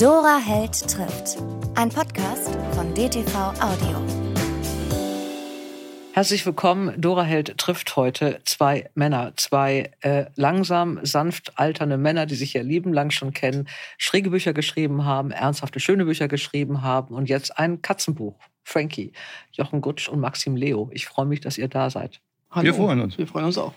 Dora Held trifft. Ein Podcast von DTV Audio. Herzlich willkommen. Dora Held trifft heute zwei Männer, zwei äh, langsam, sanft alternde Männer, die sich ja lieben lang schon kennen, schräge Bücher geschrieben haben, ernsthafte, schöne Bücher geschrieben haben und jetzt ein Katzenbuch. Frankie, Jochen Gutsch und Maxim Leo. Ich freue mich, dass ihr da seid. Hallo. Wir freuen uns. Wir freuen uns auch.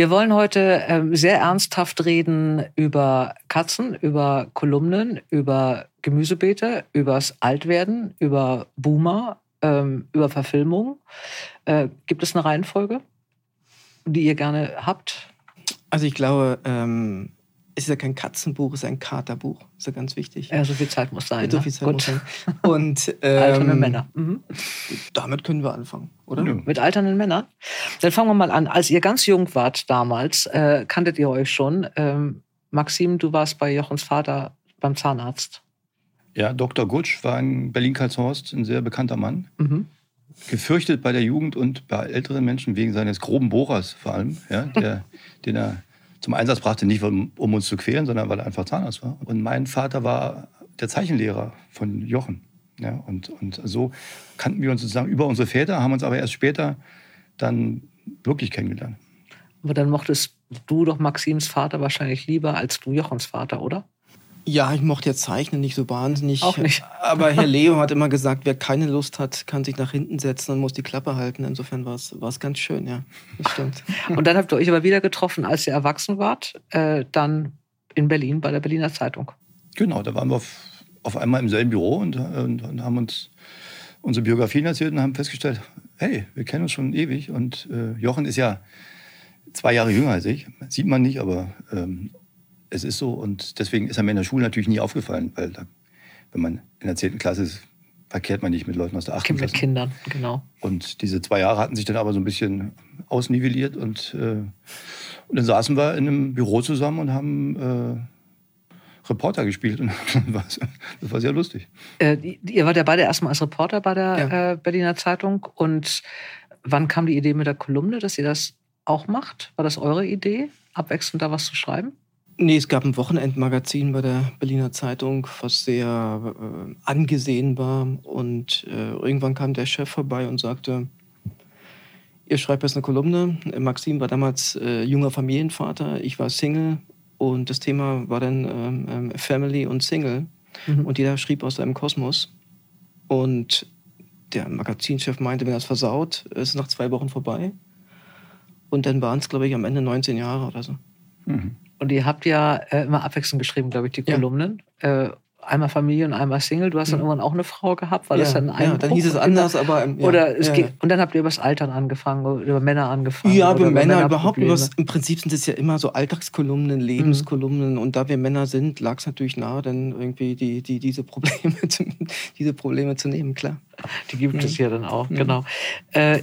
Wir wollen heute ähm, sehr ernsthaft reden über Katzen, über Kolumnen, über Gemüsebeete, übers Altwerden, über Boomer, ähm, über Verfilmung. Äh, gibt es eine Reihenfolge, die ihr gerne habt? Also ich glaube, ähm, es ist ja kein Katzenbuch, es ist ein Katerbuch. Das ist ja ganz wichtig. Ja, so viel Zeit muss sein. So ne? viel Zeit muss sein. Und ähm, alternde Männer. Mhm. Damit können wir anfangen, oder? Ja. Mit alternden Männern. Dann fangen wir mal an. Als ihr ganz jung wart damals, äh, kanntet ihr euch schon. Ähm, Maxim, du warst bei Jochens Vater beim Zahnarzt. Ja, Dr. Gutsch war in Berlin-Karlshorst ein sehr bekannter Mann. Mhm. Gefürchtet bei der Jugend und bei älteren Menschen wegen seines groben Bohrers vor allem, ja, der, den er zum Einsatz brachte, nicht um, uns zu quälen, sondern weil er einfach Zahnarzt war. Und mein Vater war der Zeichenlehrer von Jochen. Ja, und, und so kannten wir uns sozusagen über unsere Väter, haben uns aber erst später dann wirklich kennengelernt. Aber dann mochtest du doch Maxims Vater wahrscheinlich lieber als du Jochens Vater, oder? Ja, ich mochte jetzt Zeichnen nicht so wahnsinnig. Auch nicht. Aber Herr Leo hat immer gesagt, wer keine Lust hat, kann sich nach hinten setzen und muss die Klappe halten. Insofern war es ganz schön, ja. Das stimmt. und dann habt ihr euch aber wieder getroffen, als ihr erwachsen wart, äh, dann in Berlin bei der Berliner Zeitung. Genau, da waren wir auf, auf einmal im selben Büro und, und, und, haben uns unsere Biografien erzählt und haben festgestellt, hey, wir kennen uns schon ewig. Und äh, Jochen ist ja zwei Jahre jünger als ich. Sieht man nicht, aber ähm, es ist so und deswegen ist er mir in der Schule natürlich nie aufgefallen, weil da, wenn man in der 10. Klasse ist, verkehrt man nicht mit Leuten aus der 8. Klasse. Mit Kindern, genau. Und diese zwei Jahre hatten sich dann aber so ein bisschen ausnivelliert und, äh, und dann saßen wir in einem Büro zusammen und haben äh, Reporter gespielt und das war sehr lustig. Äh, ihr wart ja beide erstmal als Reporter bei der ja. Äh, Berliner Zeitung und wann kam die Idee mit der Kolumne, dass ihr das auch macht? War das eure Idee, abwechselnd da was zu schreiben? Nee, es gab ein Wochenendmagazin bei der Berliner Zeitung, was sehr äh, angesehen war. Und äh, irgendwann kam der Chef vorbei und sagte, ihr schreibt jetzt eine Kolumne. Maxim war damals äh, junger Familienvater, ich war Single. Und das Thema war dann ähm, ähm Family und Single. Mhm. Und jeder schrieb aus seinem Kosmos. Und der Magazinchef meinte, wenn er es versaut, ist es nach zwei Wochen vorbei. Und dann waren es, glaube ich, am Ende 19 Jahre oder so. Mhm. Und ihr habt ja äh, immer abwechselnd geschrieben, glaube ich, die Kolumnen. Ja. Äh, einmal Familie und einmal Single. Du hast dann mhm. irgendwann auch eine Frau gehabt, weil ja, das dann ein Ja, dann hieß es anders, aber ja, oder es ja, geht, und dann habt ihr über das Altern angefangen, über Männer angefangen. Ja, über Männer, Männer überhaupt. Was, Im Prinzip sind es ja immer so Alltagskolumnen, Lebenskolumnen. Mhm. Und da wir Männer sind, lag es natürlich nahe, dann irgendwie die, die, diese, Probleme zu, diese Probleme zu nehmen, klar. Die gibt mhm. es ja dann auch, genau. Äh,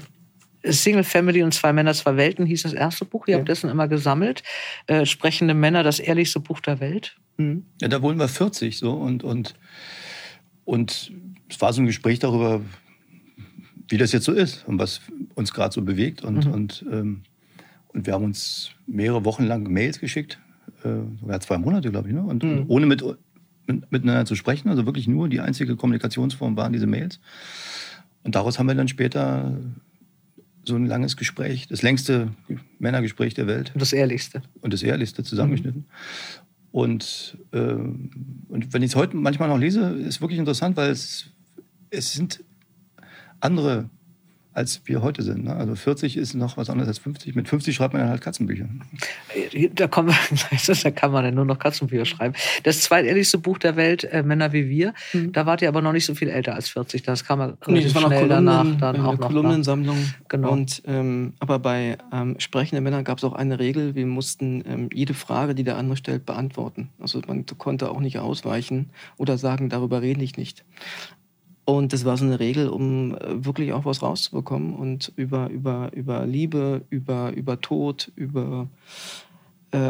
Single Family und zwei Männer, zwei Welten hieß das erste Buch. Ihr ja. habt dessen immer gesammelt. Äh, Sprechende Männer, das ehrlichste Buch der Welt. Mhm. Ja, da wurden wir 40 so und, und, und es war so ein Gespräch darüber, wie das jetzt so ist und was uns gerade so bewegt. Und, mhm. und, ähm, und wir haben uns mehrere Wochen lang Mails geschickt, äh, sogar zwei Monate, glaube ich, ne? und, mhm. ohne mit, mit, miteinander zu sprechen. Also wirklich nur die einzige Kommunikationsform waren diese Mails. Und daraus haben wir dann später so ein langes Gespräch, das längste Männergespräch der Welt. Und das ehrlichste. Und das ehrlichste zusammengeschnitten. Mhm. Und, äh, und wenn ich es heute manchmal noch lese, ist wirklich interessant, weil es, es sind andere als wir heute sind. Ne? Also 40 ist noch was anderes als 50. Mit 50 schreibt man dann halt Katzenbücher. Da, kommen wir, da kann man dann nur noch Katzenbücher schreiben. Das zweitehrlichste Buch der Welt, äh, Männer wie wir, mhm. da wart ihr aber noch nicht so viel älter als 40. Das kam man nee, das war noch schnell danach dann eine auch noch. Kolumnensammlung. Genau. Und, ähm, aber bei ähm, sprechenden Männern gab es auch eine Regel, wir mussten ähm, jede Frage, die der andere stellt, beantworten. Also man konnte auch nicht ausweichen oder sagen, darüber rede ich nicht. Und das war so eine Regel, um äh, wirklich auch was rauszubekommen und über, über, über Liebe, über, über Tod, über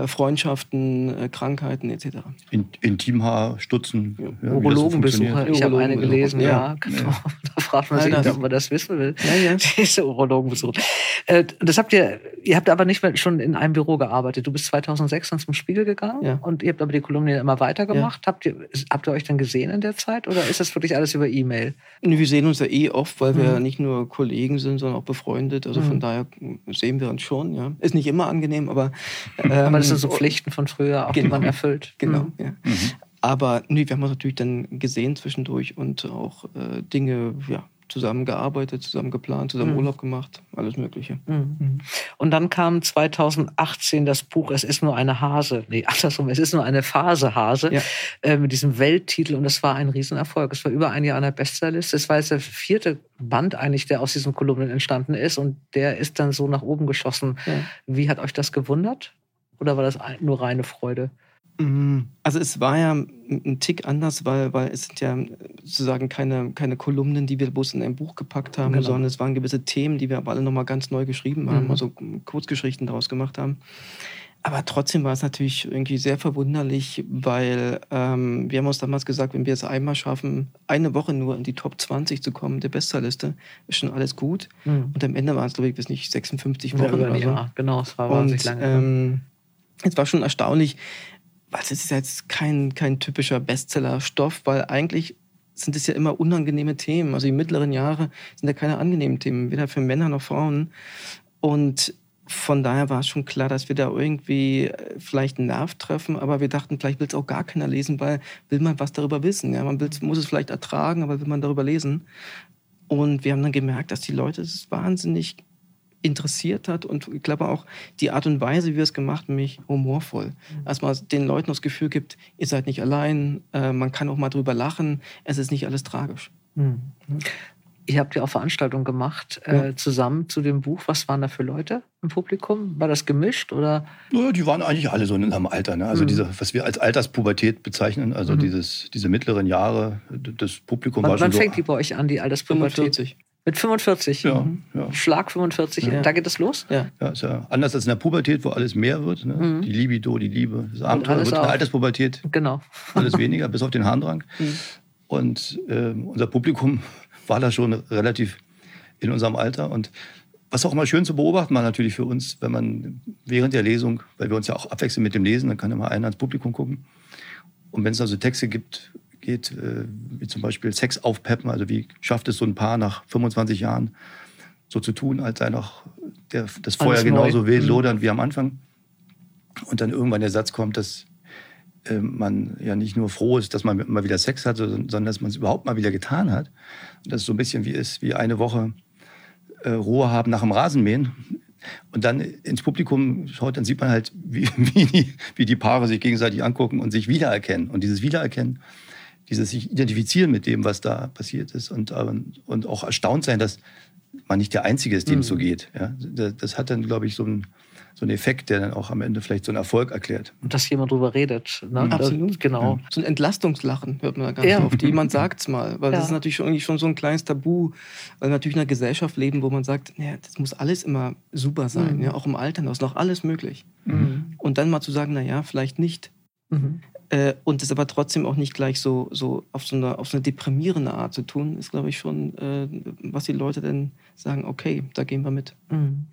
Freundschaften, äh, Krankheiten etc. In, Intimhaar, Stutzen. Ja, Urologenbesuche. ich habe eine gelesen, ja. ja genau. Da fragt man sich, ja, ob man das wissen will. Ja, ja. Diese Urologenbesuche. Äh, das habt ihr, ihr habt aber nicht mehr schon in einem Büro gearbeitet. Du bist 2006 dann zum Spiegel gegangen ja. und ihr habt aber die Kolumne immer weitergemacht. Ja. Habt, ihr, habt ihr euch dann gesehen in der Zeit oder ist das wirklich alles über E-Mail? Wir sehen uns ja eh oft, weil mhm. wir nicht nur Kollegen sind, sondern auch befreundet. Also mhm. von daher sehen wir uns schon. Ja. Ist nicht immer angenehm, aber ähm, aber das sind so Pflichten von früher, auch genau, die man erfüllt. Genau, mhm. ja. Mhm. Aber nee, wir haben uns natürlich dann gesehen zwischendurch und auch äh, Dinge, ja, zusammen gearbeitet, zusammen geplant, zusammen mhm. Urlaub gemacht, alles Mögliche. Mhm. Und dann kam 2018 das Buch Es ist nur eine Hase, nee, andersrum, es ist nur eine Phase Hase ja. äh, mit diesem Welttitel und das war ein Riesenerfolg. Es war über ein Jahr an der Bestsellerliste. Es war jetzt der vierte Band eigentlich, der aus diesen Kolumnen entstanden ist und der ist dann so nach oben geschossen. Ja. Wie hat euch das gewundert? Oder war das nur reine Freude? Mm, also es war ja ein Tick anders, weil, weil es sind ja sozusagen keine, keine Kolumnen, die wir bloß in ein Buch gepackt haben, genau. sondern es waren gewisse Themen, die wir aber alle nochmal ganz neu geschrieben haben, mhm. also Kurzgeschichten daraus gemacht haben. Aber trotzdem war es natürlich irgendwie sehr verwunderlich, weil ähm, wir haben uns damals gesagt, wenn wir es einmal schaffen, eine Woche nur in die Top 20 zu kommen, der Bestsellerliste, ist schon alles gut. Mhm. Und am Ende waren es, glaube ich, bis nicht 56 Wochen ja, oder so. Ja, genau, es war wahnsinnig lange. Ähm, es war schon erstaunlich, weil es ist jetzt kein, kein typischer Bestseller-Stoff, weil eigentlich sind es ja immer unangenehme Themen. Also die mittleren Jahre sind ja keine angenehmen Themen, weder für Männer noch Frauen. Und von daher war es schon klar, dass wir da irgendwie äh, vielleicht einen Nerv treffen, aber wir dachten, vielleicht will es auch gar keiner lesen, weil will man was darüber wissen. Ja? Man muss es vielleicht ertragen, aber will man darüber lesen. Und wir haben dann gemerkt, dass die Leute es wahnsinnig interessiert hat und ich glaube auch die Art und Weise, wie wir es gemacht haben, mich humorvoll. Mhm. Dass man den Leuten das Gefühl gibt, ihr seid nicht allein, äh, man kann auch mal drüber lachen, es ist nicht alles tragisch. Mhm. Ihr habt ja auch Veranstaltungen gemacht äh, zusammen zu dem Buch. Was waren da für Leute im Publikum? War das gemischt oder? Ja, die waren eigentlich alle so in einem Alter. Ne? Also mhm. diese, was wir als Alterspubertät bezeichnen, also mhm. dieses, diese mittleren Jahre, das Publikum wann, war schon wann so. Wann fängt die bei euch an, die Alterspubertät? 45. Mit 45? Ja, mhm. ja. Schlag 45, ja. da geht es los? Ja. ja, ist ja anders als in der Pubertät, wo alles mehr wird. Ne? Mhm. Die Libido, die Liebe, das Abenteuer wird in der Alterspubertät genau. alles weniger, bis auf den Harndrang. Mhm. Und äh, unser Publikum war da schon relativ in unserem Alter. Und was auch immer schön zu beobachten war natürlich für uns, wenn man während der Lesung, weil wir uns ja auch abwechseln mit dem Lesen, dann kann immer einer ins Publikum gucken. Und wenn es also Texte gibt, geht, äh, wie zum Beispiel Sex aufpeppen. Also wie schafft es so ein Paar nach 25 Jahren so zu tun, als sei noch der, das Feuer Alles genauso neu. wild mhm. lodern wie am Anfang. Und dann irgendwann der Satz kommt, dass äh, man ja nicht nur froh ist, dass man mal wieder Sex hat, sondern dass man es überhaupt mal wieder getan hat. Und das ist so ein bisschen wie ist, wie eine Woche äh, Ruhe haben nach dem Rasenmähen. Und dann ins Publikum schaut, dann sieht man halt, wie, wie, die, wie die Paare sich gegenseitig angucken und sich wiedererkennen. Und dieses Wiedererkennen dieses sich identifizieren mit dem, was da passiert ist und, ähm, und auch erstaunt sein, dass man nicht der Einzige ist, dem mhm. es so geht. Ja, das hat dann, glaube ich, so einen, so einen Effekt, der dann auch am Ende vielleicht so einen Erfolg erklärt. Und dass jemand drüber redet. Ne? Mhm. Absolut. Das, genau. Ja. So ein Entlastungslachen hört man da ganz ja. oft. Jemand sagt es mal. Weil ja. das ist natürlich schon, schon so ein kleines Tabu, weil wir natürlich in einer Gesellschaft leben, wo man sagt, ja, das muss alles immer super sein. Mhm. Ja, auch im Alter ist noch alles möglich. Mhm. Und dann mal zu sagen, naja, vielleicht nicht. Mhm. Äh, und es aber trotzdem auch nicht gleich so, so, auf, so eine, auf so eine deprimierende Art zu tun, ist, glaube ich, schon, äh, was die Leute dann sagen, okay, da gehen wir mit. Mhm.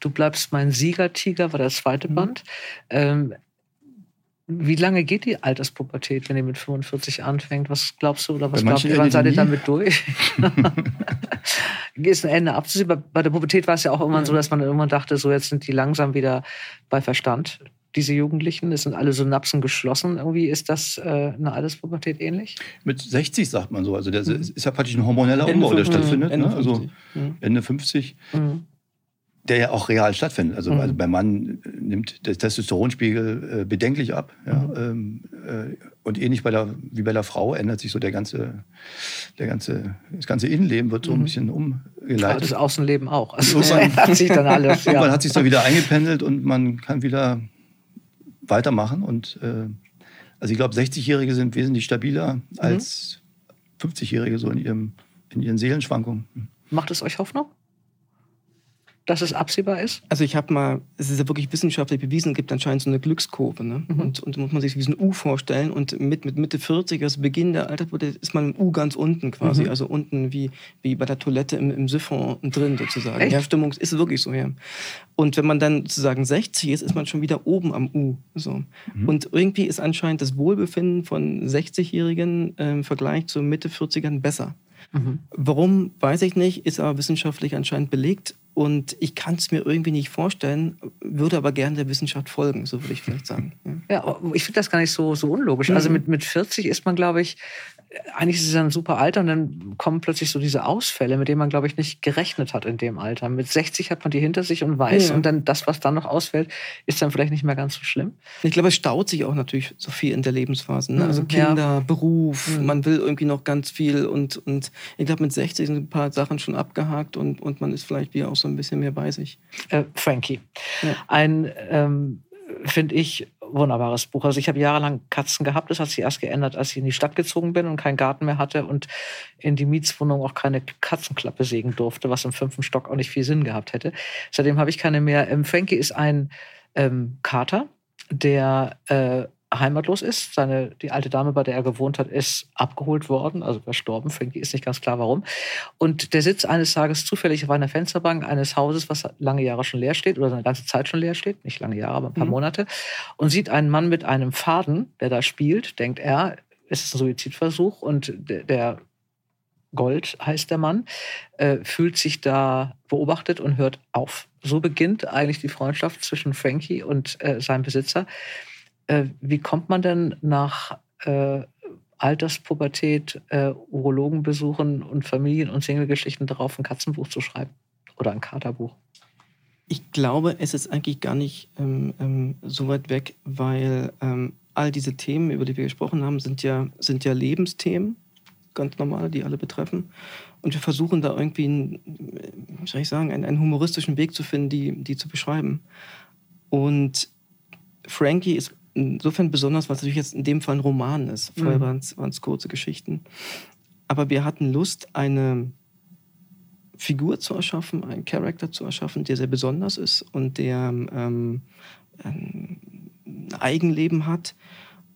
Du bleibst mein Siegertiger, war der zweite mhm. Band. Ähm, wie lange geht die Alterspubertät, wenn ihr mit 45 anfängt? Was glaubst du oder was glaubst du, wann seid ihr damit durch? ist ein Ende abzusehen. Bei der Pubertät war es ja auch irgendwann so, dass man irgendwann dachte, so jetzt sind die langsam wieder bei Verstand diese Jugendlichen? Es sind alle Synapsen geschlossen. Irgendwie ist das äh, eine Alterspubertät ähnlich? Mit 60 sagt man so. Also das mhm. ist ja praktisch ein hormoneller Ende Umbau, der stattfindet. Ende ne? Also mhm. Ende 50. Mhm. Der ja auch real stattfindet. Also, mhm. also beim Mann nimmt der Testosteronspiegel äh, bedenklich ab. Ja? Mhm. Ähm, äh, und ähnlich bei der, wie bei der Frau ändert sich so der ganze, der ganze, das ganze Innenleben wird so ein mhm. bisschen umgeleitet. Ja, das Außenleben auch. Also irgendwann hat sich dann alles. Ja. Irgendwann hat sich dann wieder eingependelt und man kann wieder weitermachen. Und äh, also ich glaube, 60-Jährige sind wesentlich stabiler mhm. als 50-Jährige so in, ihrem, in ihren Seelenschwankungen. Macht es euch Hoffnung? Dass es absehbar ist? Also ich habe mal, es ist ja wirklich wissenschaftlich bewiesen, es gibt anscheinend so eine Glückskurve. Ne? Mhm. Und, und muss man sich wie so ein U vorstellen. Und mit, mit Mitte 40, also Beginn der Alterswürde, ist man im U ganz unten quasi. Mhm. Also unten wie, wie bei der Toilette im, im Siphon drin sozusagen. Echt? Ja, Stimmung ist wirklich so, ja. Und wenn man dann sozusagen 60 ist, ist man schon wieder oben am U. So. Mhm. Und irgendwie ist anscheinend das Wohlbefinden von 60-Jährigen äh, im Vergleich zu Mitte 40ern besser. Mhm. Warum, weiß ich nicht, ist aber wissenschaftlich anscheinend belegt. Und ich kann es mir irgendwie nicht vorstellen, würde aber gerne der Wissenschaft folgen, so würde ich vielleicht sagen. Ja, ja ich finde das gar nicht so, so unlogisch. Also mhm. Also mit, mit 40 ist man, glaube ich, eigentlich ist es ein super Alter und dann kommen plötzlich so diese Ausfälle, mit denen man, glaube ich, nicht gerechnet hat in dem Alter. Mit 60 hat man die hinter sich und weiß ja. und dann das, was dann noch ausfällt, ist dann vielleicht nicht mehr ganz so schlimm. Ich glaube, es staut sich auch natürlich so viel in der Lebensphase. Ne? Also Kinder, ja. Beruf, mhm. man will irgendwie noch ganz viel und, und ich glaube, mit 60 sind ein paar Sachen schon abgehakt und, und man ist vielleicht wieder auch so ein bisschen mehr bei sich. Äh, Frankie. Ja. Ein, ähm, finde ich, wunderbares Buch. Also ich habe jahrelang Katzen gehabt. Das hat sich erst geändert, als ich in die Stadt gezogen bin und keinen Garten mehr hatte und in die Mietswohnung auch keine Katzenklappe sägen durfte, was im fünften Stock auch nicht viel Sinn gehabt hätte. Seitdem habe ich keine mehr. Ähm, Frankie ist ein ähm, Kater, der äh, heimatlos ist. Seine, die alte Dame, bei der er gewohnt hat, ist abgeholt worden, also verstorben. Frankie ist nicht ganz klar warum. Und der sitzt eines Tages zufällig auf einer Fensterbank eines Hauses, was lange Jahre schon leer steht oder eine ganze Zeit schon leer steht, nicht lange Jahre, aber ein paar mhm. Monate, und sieht einen Mann mit einem Faden, der da spielt, denkt er, es ist ein Suizidversuch und der, Gold heißt der Mann, äh, fühlt sich da beobachtet und hört auf. So beginnt eigentlich die Freundschaft zwischen Frankie und äh, seinem Besitzer. Äh, wie kommt man denn nach äh, Alterspubertät, äh, Urologenbesuchen und Familien- und Singlegeschichten darauf, ein Katzenbuch zu schreiben oder ein Katerbuch? Ich glaube, es ist eigentlich gar nicht ähm, ähm, so weit weg, weil ähm, all diese Themen, über die wir gesprochen haben, sind ja, sind ja Lebensthemen, ganz normale, die alle betreffen. Und wir versuchen da irgendwie, einen, wie soll ich sagen, einen, einen humoristischen Weg zu finden, die, die zu beschreiben. Und Frankie ist insofern besonders, weil es natürlich jetzt in dem Fall ein Roman ist. Vorher mhm. waren es kurze Geschichten. Aber wir hatten Lust, eine Figur zu erschaffen, einen Charakter zu erschaffen, der sehr besonders ist und der ähm, ein Eigenleben hat.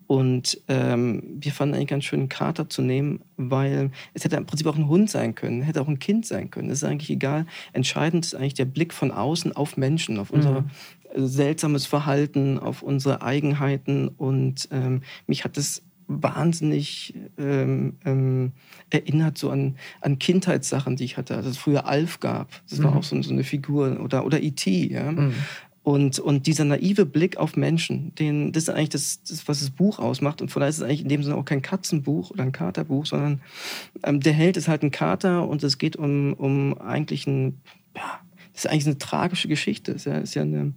Und ähm, wir fanden eigentlich ganz schön, einen Kater zu nehmen, weil es hätte im Prinzip auch ein Hund sein können, hätte auch ein Kind sein können. Das ist eigentlich egal. Entscheidend ist eigentlich der Blick von außen auf Menschen, auf unsere mhm seltsames Verhalten, auf unsere Eigenheiten. Und ähm, mich hat es wahnsinnig ähm, ähm, erinnert so an, an Kindheitssachen, die ich hatte. Also es früher Alf gab. Das mhm. war auch so, so, eine Figur. Oder, oder E.T. Ja? Mhm. Und, und dieser naive Blick auf Menschen, den, das ist eigentlich das, das, was das Buch ausmacht. Und von daher ist es eigentlich in dem Sinne auch kein Katzenbuch oder ein Katerbuch, sondern ähm, der Held ist halt ein Kater und es geht um, um eigentlich ein, ja, das ist eigentlich eine tragische Geschichte. Das ist ja, ist ja eine,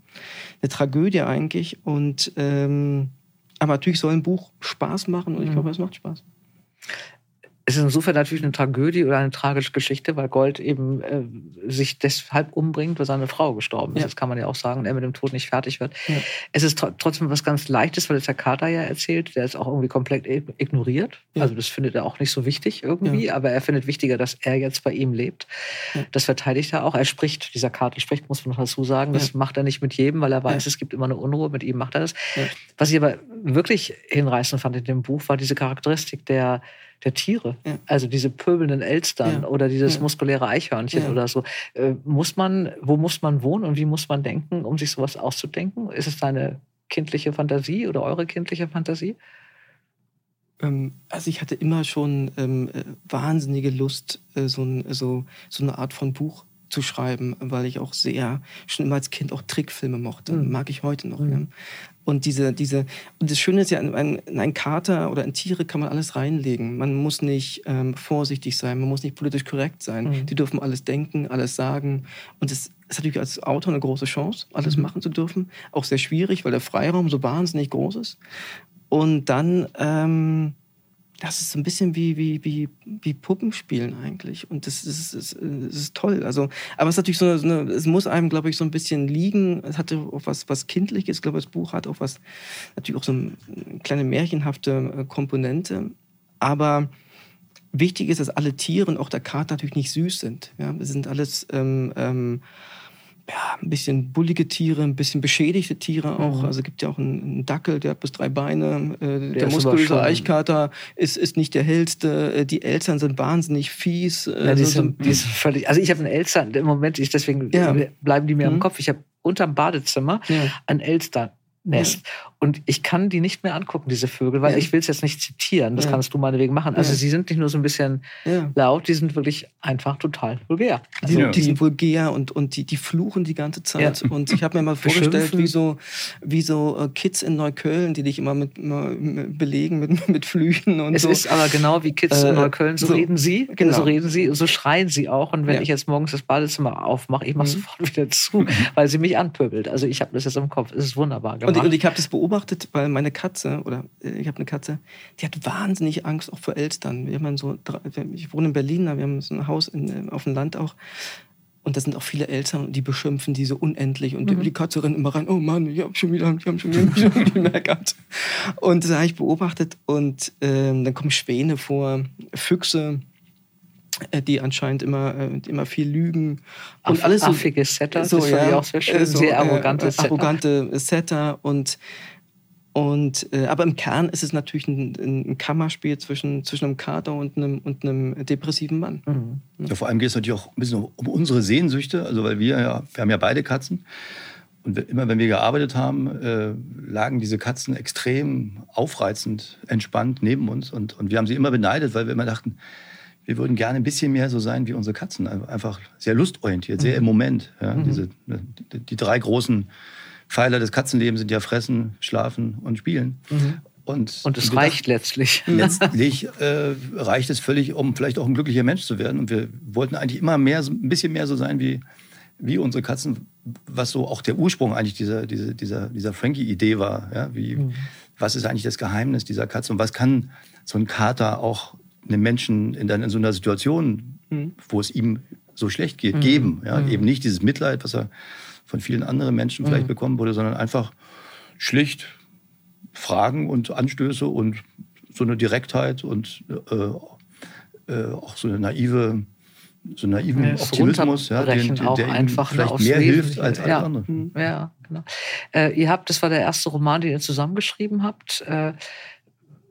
eine, Tragödie eigentlich. Und ähm, aber natürlich soll ein Buch Spaß machen und ich mhm. glaube, es macht Spaß es ist insofern natürlich eine Tragödie oder eine tragische Geschichte, weil Gold eben äh, sich deshalb umbringt, weil seine Frau gestorben ist. Ja. Das kann man ja auch sagen, und er mit dem Tod nicht fertig wird. Ja. Es ist tr trotzdem was ganz Leichtes, weil es der Kater ja erzählt, der ist auch irgendwie komplett ignoriert. Ja. Also das findet er auch nicht so wichtig irgendwie, aber er findet wichtiger, dass er jetzt bei ihm lebt. Das verteidigt er auch. Er spricht, dieser Kater spricht, muss man noch dazu sagen. Das macht er nicht mit jedem, weil er weiß, es gibt immer eine Unruhe. Mit ihm macht er das. Was ich aber wirklich hinreißend fand in dem Buch, war diese Charakteristik der der Tiere. Ja. Also diese pöbelnden Elstern ja. oder dieses ja. muskuläre Eichhörnchen oder so. Äh, muss man, wo muss man wohnen und wie muss man denken, um sich sowas auszudenken? Ist es deine kindliche Fantasie oder eure kindliche Fantasie? Ähm, also ich hatte immer schon ähm, äh, wahnsinnige Lust, äh, so, ein, so, so eine Art von Buch zu schreiben, weil ich auch sehr schon immer als Kind auch Trickfilme mochte. Mhm. Mag ich heute noch. Mhm. Ja. Und diese, diese, und das Schöne ist ja, in ein, in ein Kater oder in Tiere kann man alles reinlegen. Man muss nicht ähm, vorsichtig sein, man muss nicht politisch korrekt sein. Mhm. Die dürfen alles denken, alles sagen. Und es ist natürlich als Autor eine große Chance, alles mhm. machen zu dürfen. Auch sehr schwierig, weil der Freiraum so wahnsinnig groß ist. Und dann, ähm, das ist so ein bisschen wie, wie, wie, wie Puppenspielen eigentlich. Und das ist, das ist toll. Also, aber es ist natürlich so eine, so eine, es muss einem, glaube ich, so ein bisschen liegen. Es hatte auch was, was Kindliches. Ich glaube, das Buch hat auch was, natürlich auch so eine kleine märchenhafte äh, Komponente. Aber wichtig ist, dass alle Tiere und auch der Kater natürlich nicht süß sind. Ja, das sind alles ähm, ähm, ja, ein bisschen bullige Tiere, ein bisschen beschädigte Tiere auch. Mhm. Also es gibt ja auch einen, einen, Dackel, der hat bis drei Beine. Äh, der, der muskulöse Eichkater ist, ist nicht der hellste. Äh, die Eltern sind wahnsinnig fies. Äh, ja, die, sind, die sind völlig, also ich habe einen Elstern, im Moment, ich, deswegen ja. bleiben die mir mhm. im Kopf. Ich habe unterm Badezimmer ja. einen Elstern Nest. Ja. Und ich kann die nicht mehr angucken, diese Vögel, weil ja. ich will es jetzt nicht zitieren. Das ja. kannst du meinetwegen machen. Also sie sind nicht nur so ein bisschen laut, die sind wirklich einfach total vulgär. Also die, die, sind vulgär und, und die, die fluchen die ganze Zeit. Und ich habe mir mal vorgestellt, wie so, wie so äh, Kids in Neukölln, die dich immer mit, mit belegen mit, mit Flüchen und es so. Es ist aber genau wie Kids äh, in Neukölln, so, so, reden sie, genau. so reden sie, so schreien sie auch. Und wenn ich jetzt morgens das Badezimmer aufmache, ich mache mhm. sofort wieder zu, weil sie mich anpöbelt. Also ich habe das jetzt im Kopf. Es ist wunderbar gemacht. Und, und ich habe das beobachtet, weil meine Katze, oder äh, ich habe eine Katze, die hat wahnsinnig Angst auch vor Elstern. Wir haben so, ich wohne in Berlin, wir haben so ein Haus in, auf dem Land auch. Und da sind auch viele Eltern, die beschimpfen die so unendlich. Und mhm. die Katze rennt immer rein, oh Mann, ich habe schon wieder, ich hab schon wieder gemerkt. Und das habe ich beobachtet. Und ähm, dann kommen Schwäne vor, Füchse, äh, die anscheinend immer, äh, immer viel lügen. Und Aff, alles so, affige Setter, so, das ja, ich auch sehr schön. So, sehr arrogante äh, Setter. Arrogante Setter und und, äh, aber im Kern ist es natürlich ein, ein, Kammerspiel zwischen, zwischen einem Kater und einem, und einem depressiven Mann. Mhm. Ja, vor allem geht es natürlich auch ein bisschen um unsere Sehnsüchte, also weil wir ja, wir haben ja beide Katzen. Und immer wenn wir gearbeitet haben, äh, lagen diese Katzen extrem aufreizend, entspannt neben uns. Und, und wir haben sie immer beneidet, weil wir immer dachten, wir würden gerne ein bisschen mehr so sein wie unsere Katzen. Einfach sehr lustorientiert, sehr mhm. im Moment. Ja, mhm. diese, die, die, drei großen Pfeiler des Katzenlebens sind ja Fressen, Schlafen und Spielen. Mhm. Und, und es reicht letztlich. Letztlich äh, reicht es völlig, um vielleicht auch ein glücklicher Mensch zu werden. Und wir wollten eigentlich immer mehr, ein bisschen mehr so sein wie, wie unsere Katzen, was so auch der Ursprung eigentlich dieser, dieser, dieser, dieser Frankie-Idee war. Ja? Wie, mhm. Was ist eigentlich das Geheimnis dieser Katze und was kann so ein Kater auch einem Menschen in, in so einer Situation, mhm. wo es ihm so schlecht geht, mhm. geben. Ja? Mhm. Eben nicht dieses Mitleid, was er von vielen anderen Menschen vielleicht mhm. bekommen würde, sondern einfach schlicht Fragen und Anstöße und so eine Direktheit und äh, äh, auch so eine naive so naiven ja, Optimismus, ja, den, den, der ihnen vielleicht mehr hilft als alle ja. anderen. Ja, genau. Äh, ihr habt, das war der erste Roman, den ihr zusammengeschrieben habt. Äh,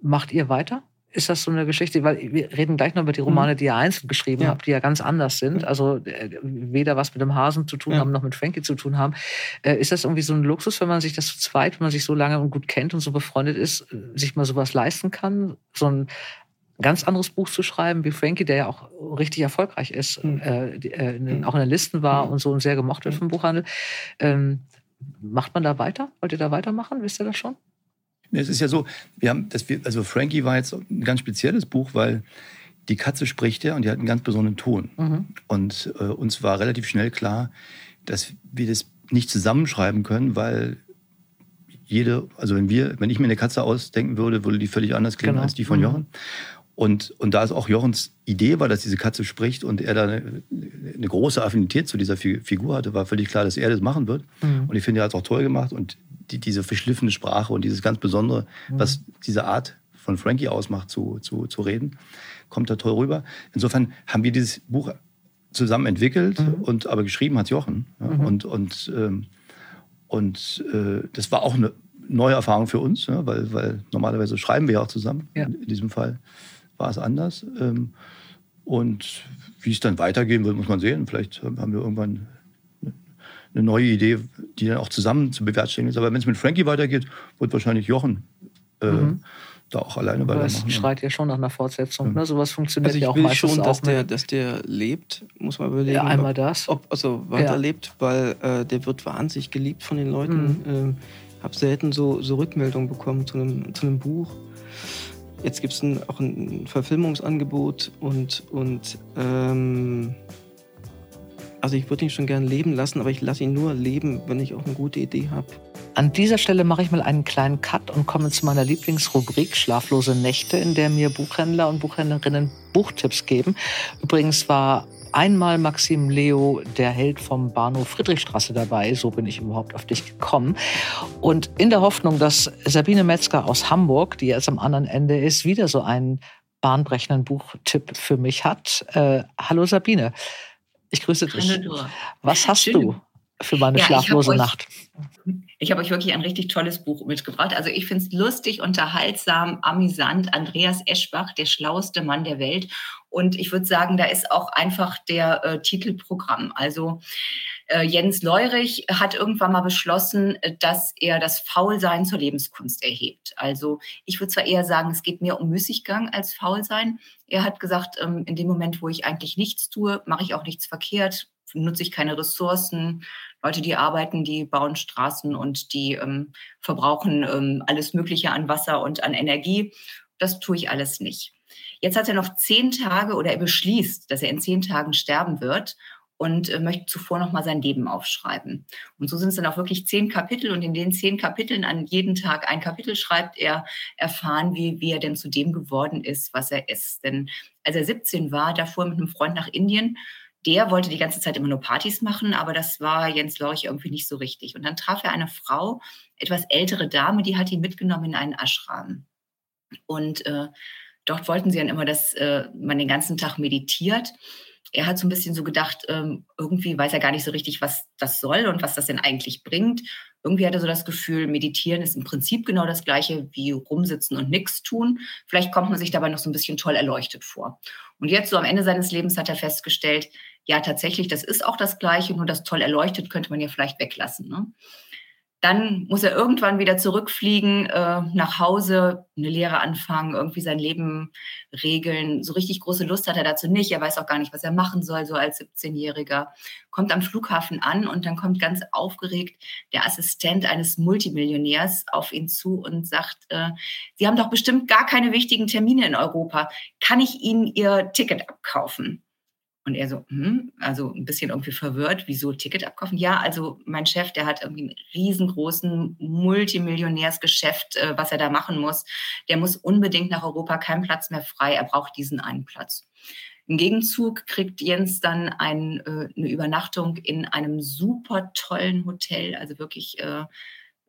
macht ihr weiter? Ist das so eine Geschichte, weil wir reden gleich noch über die mhm. Romane, die ihr einzeln geschrieben ja. habt, die ja ganz anders sind, also äh, weder was mit dem Hasen zu tun ja. haben, noch mit Frankie zu tun haben. Äh, ist das irgendwie so ein Luxus, wenn man sich das zu zweit, wenn man sich so lange und gut kennt und so befreundet ist, äh, sich mal sowas leisten kann, so ein ganz anderes Buch zu schreiben wie Frankie, der ja auch richtig erfolgreich ist, mhm. äh, in, auch in den Listen war mhm. und so und sehr gemocht wird vom Buchhandel. Ähm, macht man da weiter? Wollt ihr da weitermachen? Wisst ihr das schon? Es ist ja so, wir haben, das, also Frankie war jetzt ein ganz spezielles Buch, weil die Katze spricht ja und die hat einen ganz besonderen Ton. Mhm. Und äh, uns war relativ schnell klar, dass wir das nicht zusammenschreiben können, weil jede, also wenn wir, wenn ich mir eine Katze ausdenken würde, würde die völlig anders klingen genau. als die von mhm. Jochen. Und, und da es auch Jochens Idee war, dass diese Katze spricht und er da eine, eine große Affinität zu dieser Figur hatte, war völlig klar, dass er das machen wird. Mhm. Und ich finde, er hat es auch toll gemacht. Und die, diese verschliffene Sprache und dieses ganz Besondere, mhm. was diese Art von Frankie ausmacht, zu, zu, zu reden, kommt da toll rüber. Insofern haben wir dieses Buch zusammen entwickelt mhm. und aber geschrieben hat Jochen. Ja, mhm. Und, und, ähm, und äh, das war auch eine neue Erfahrung für uns, ja, weil, weil normalerweise schreiben wir ja auch zusammen. Ja. In, in, diesem Fall war es anders. Ähm, und wie es dann weitergehen wird, muss man sehen. Vielleicht haben wir irgendwann eine neue Idee, die dann auch zusammen zu bewerkstelligen ist. Aber wenn es mit Frankie weitergeht, wird wahrscheinlich Jochen äh, mhm. da auch alleine weitermachen. Das schreit ja schon nach einer Fortsetzung. Mhm. Ne? Sowas funktioniert also ja auch meistens schon, dass der, dass der lebt, muss man überlegen. Ja, einmal das. Ob, also weiterlebt, ja. weil äh, der wird wahnsinnig geliebt von den Leuten. Mhm. Ähm, habe selten so, so Rückmeldungen bekommen zu einem, zu einem Buch. Jetzt gibt es auch ein Verfilmungsangebot und, und ähm, also ich würde ihn schon gern leben lassen, aber ich lasse ihn nur leben, wenn ich auch eine gute Idee habe. An dieser Stelle mache ich mal einen kleinen Cut und komme zu meiner Lieblingsrubrik Schlaflose Nächte, in der mir Buchhändler und Buchhändlerinnen Buchtipps geben. Übrigens war einmal Maxim Leo, der Held vom Bahnhof Friedrichstraße dabei. So bin ich überhaupt auf dich gekommen. Und in der Hoffnung, dass Sabine Metzger aus Hamburg, die jetzt am anderen Ende ist, wieder so einen bahnbrechenden Buchtipp für mich hat. Äh, hallo Sabine. Ich grüße dich. Was hast Schön. du für meine ja, schlaflose ich Nacht. ich habe euch wirklich ein richtig tolles Buch mitgebracht. Also ich finde es lustig, unterhaltsam, amüsant. Andreas Eschbach, der schlauste Mann der Welt. Und ich würde sagen, da ist auch einfach der äh, Titelprogramm. Also äh, Jens Leurich hat irgendwann mal beschlossen, dass er das Faulsein zur Lebenskunst erhebt. Also ich würde zwar eher sagen, es geht mehr um Müßiggang als Faulsein. Er hat gesagt, ähm, in dem Moment, wo ich eigentlich nichts tue, mache ich auch nichts verkehrt, nutze ich keine Ressourcen. Leute, die arbeiten, die bauen Straßen und die ähm, verbrauchen ähm, alles Mögliche an Wasser und an Energie. Das tue ich alles nicht. Jetzt hat er noch zehn Tage oder er beschließt, dass er in zehn Tagen sterben wird und äh, möchte zuvor noch mal sein Leben aufschreiben. Und so sind es dann auch wirklich zehn Kapitel und in den zehn Kapiteln an jeden Tag ein Kapitel schreibt er, erfahren, wie, wie er denn zu dem geworden ist, was er ist. Denn als er 17 war, da fuhr er mit einem Freund nach Indien. Der wollte die ganze Zeit immer nur Partys machen, aber das war Jens Lorch irgendwie nicht so richtig. Und dann traf er eine Frau, etwas ältere Dame, die hat ihn mitgenommen in einen Ashram. Und äh, dort wollten sie dann immer, dass äh, man den ganzen Tag meditiert er hat so ein bisschen so gedacht, ähm, irgendwie weiß er gar nicht so richtig, was das soll und was das denn eigentlich bringt. Irgendwie hat er so das Gefühl, meditieren ist im Prinzip genau das gleiche wie rumsitzen und nichts tun. Vielleicht kommt man sich dabei noch so ein bisschen toll erleuchtet vor. Und jetzt so am Ende seines Lebens hat er festgestellt, ja, tatsächlich, das ist auch das Gleiche, nur das toll erleuchtet könnte man ja vielleicht weglassen. Ne? Dann muss er irgendwann wieder zurückfliegen, äh, nach Hause, eine Lehre anfangen, irgendwie sein Leben regeln. So richtig große Lust hat er dazu nicht. Er weiß auch gar nicht, was er machen soll, so als 17-Jähriger. Kommt am Flughafen an und dann kommt ganz aufgeregt der Assistent eines Multimillionärs auf ihn zu und sagt, äh, Sie haben doch bestimmt gar keine wichtigen Termine in Europa. Kann ich Ihnen Ihr Ticket abkaufen? Und er so, hm, also ein bisschen irgendwie verwirrt, wieso Ticket abkaufen? Ja, also mein Chef, der hat irgendwie einen riesengroßen Multimillionärsgeschäft, äh, was er da machen muss. Der muss unbedingt nach Europa, kein Platz mehr frei. Er braucht diesen einen Platz. Im Gegenzug kriegt Jens dann ein, äh, eine Übernachtung in einem super tollen Hotel, also wirklich, äh,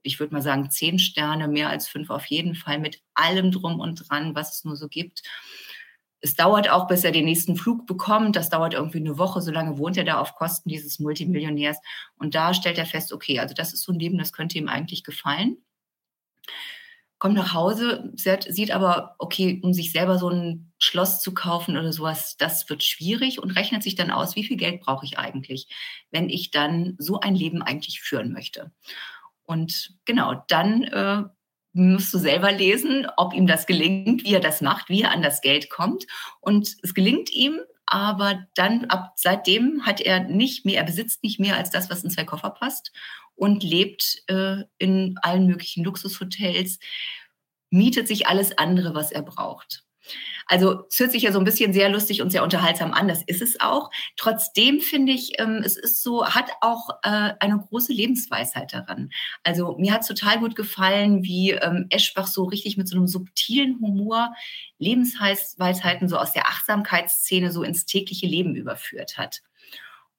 ich würde mal sagen, zehn Sterne, mehr als fünf auf jeden Fall, mit allem drum und dran, was es nur so gibt. Es dauert auch, bis er den nächsten Flug bekommt. Das dauert irgendwie eine Woche. So lange wohnt er da auf Kosten dieses Multimillionärs. Und da stellt er fest, okay, also das ist so ein Leben, das könnte ihm eigentlich gefallen. Kommt nach Hause, sieht aber, okay, um sich selber so ein Schloss zu kaufen oder sowas, das wird schwierig und rechnet sich dann aus, wie viel Geld brauche ich eigentlich, wenn ich dann so ein Leben eigentlich führen möchte. Und genau, dann äh, musst du selber lesen, ob ihm das gelingt, wie er das macht, wie er an das Geld kommt. Und es gelingt ihm, aber dann ab seitdem hat er nicht mehr, er besitzt nicht mehr als das, was in zwei Koffer passt und lebt äh, in allen möglichen Luxushotels, mietet sich alles andere, was er braucht. Also es hört sich ja so ein bisschen sehr lustig und sehr unterhaltsam an, das ist es auch. Trotzdem finde ich, ähm, es ist so, hat auch äh, eine große Lebensweisheit daran. Also mir hat es total gut gefallen, wie ähm, Eschbach so richtig mit so einem subtilen Humor Lebensweisheiten so aus der Achtsamkeitsszene so ins tägliche Leben überführt hat.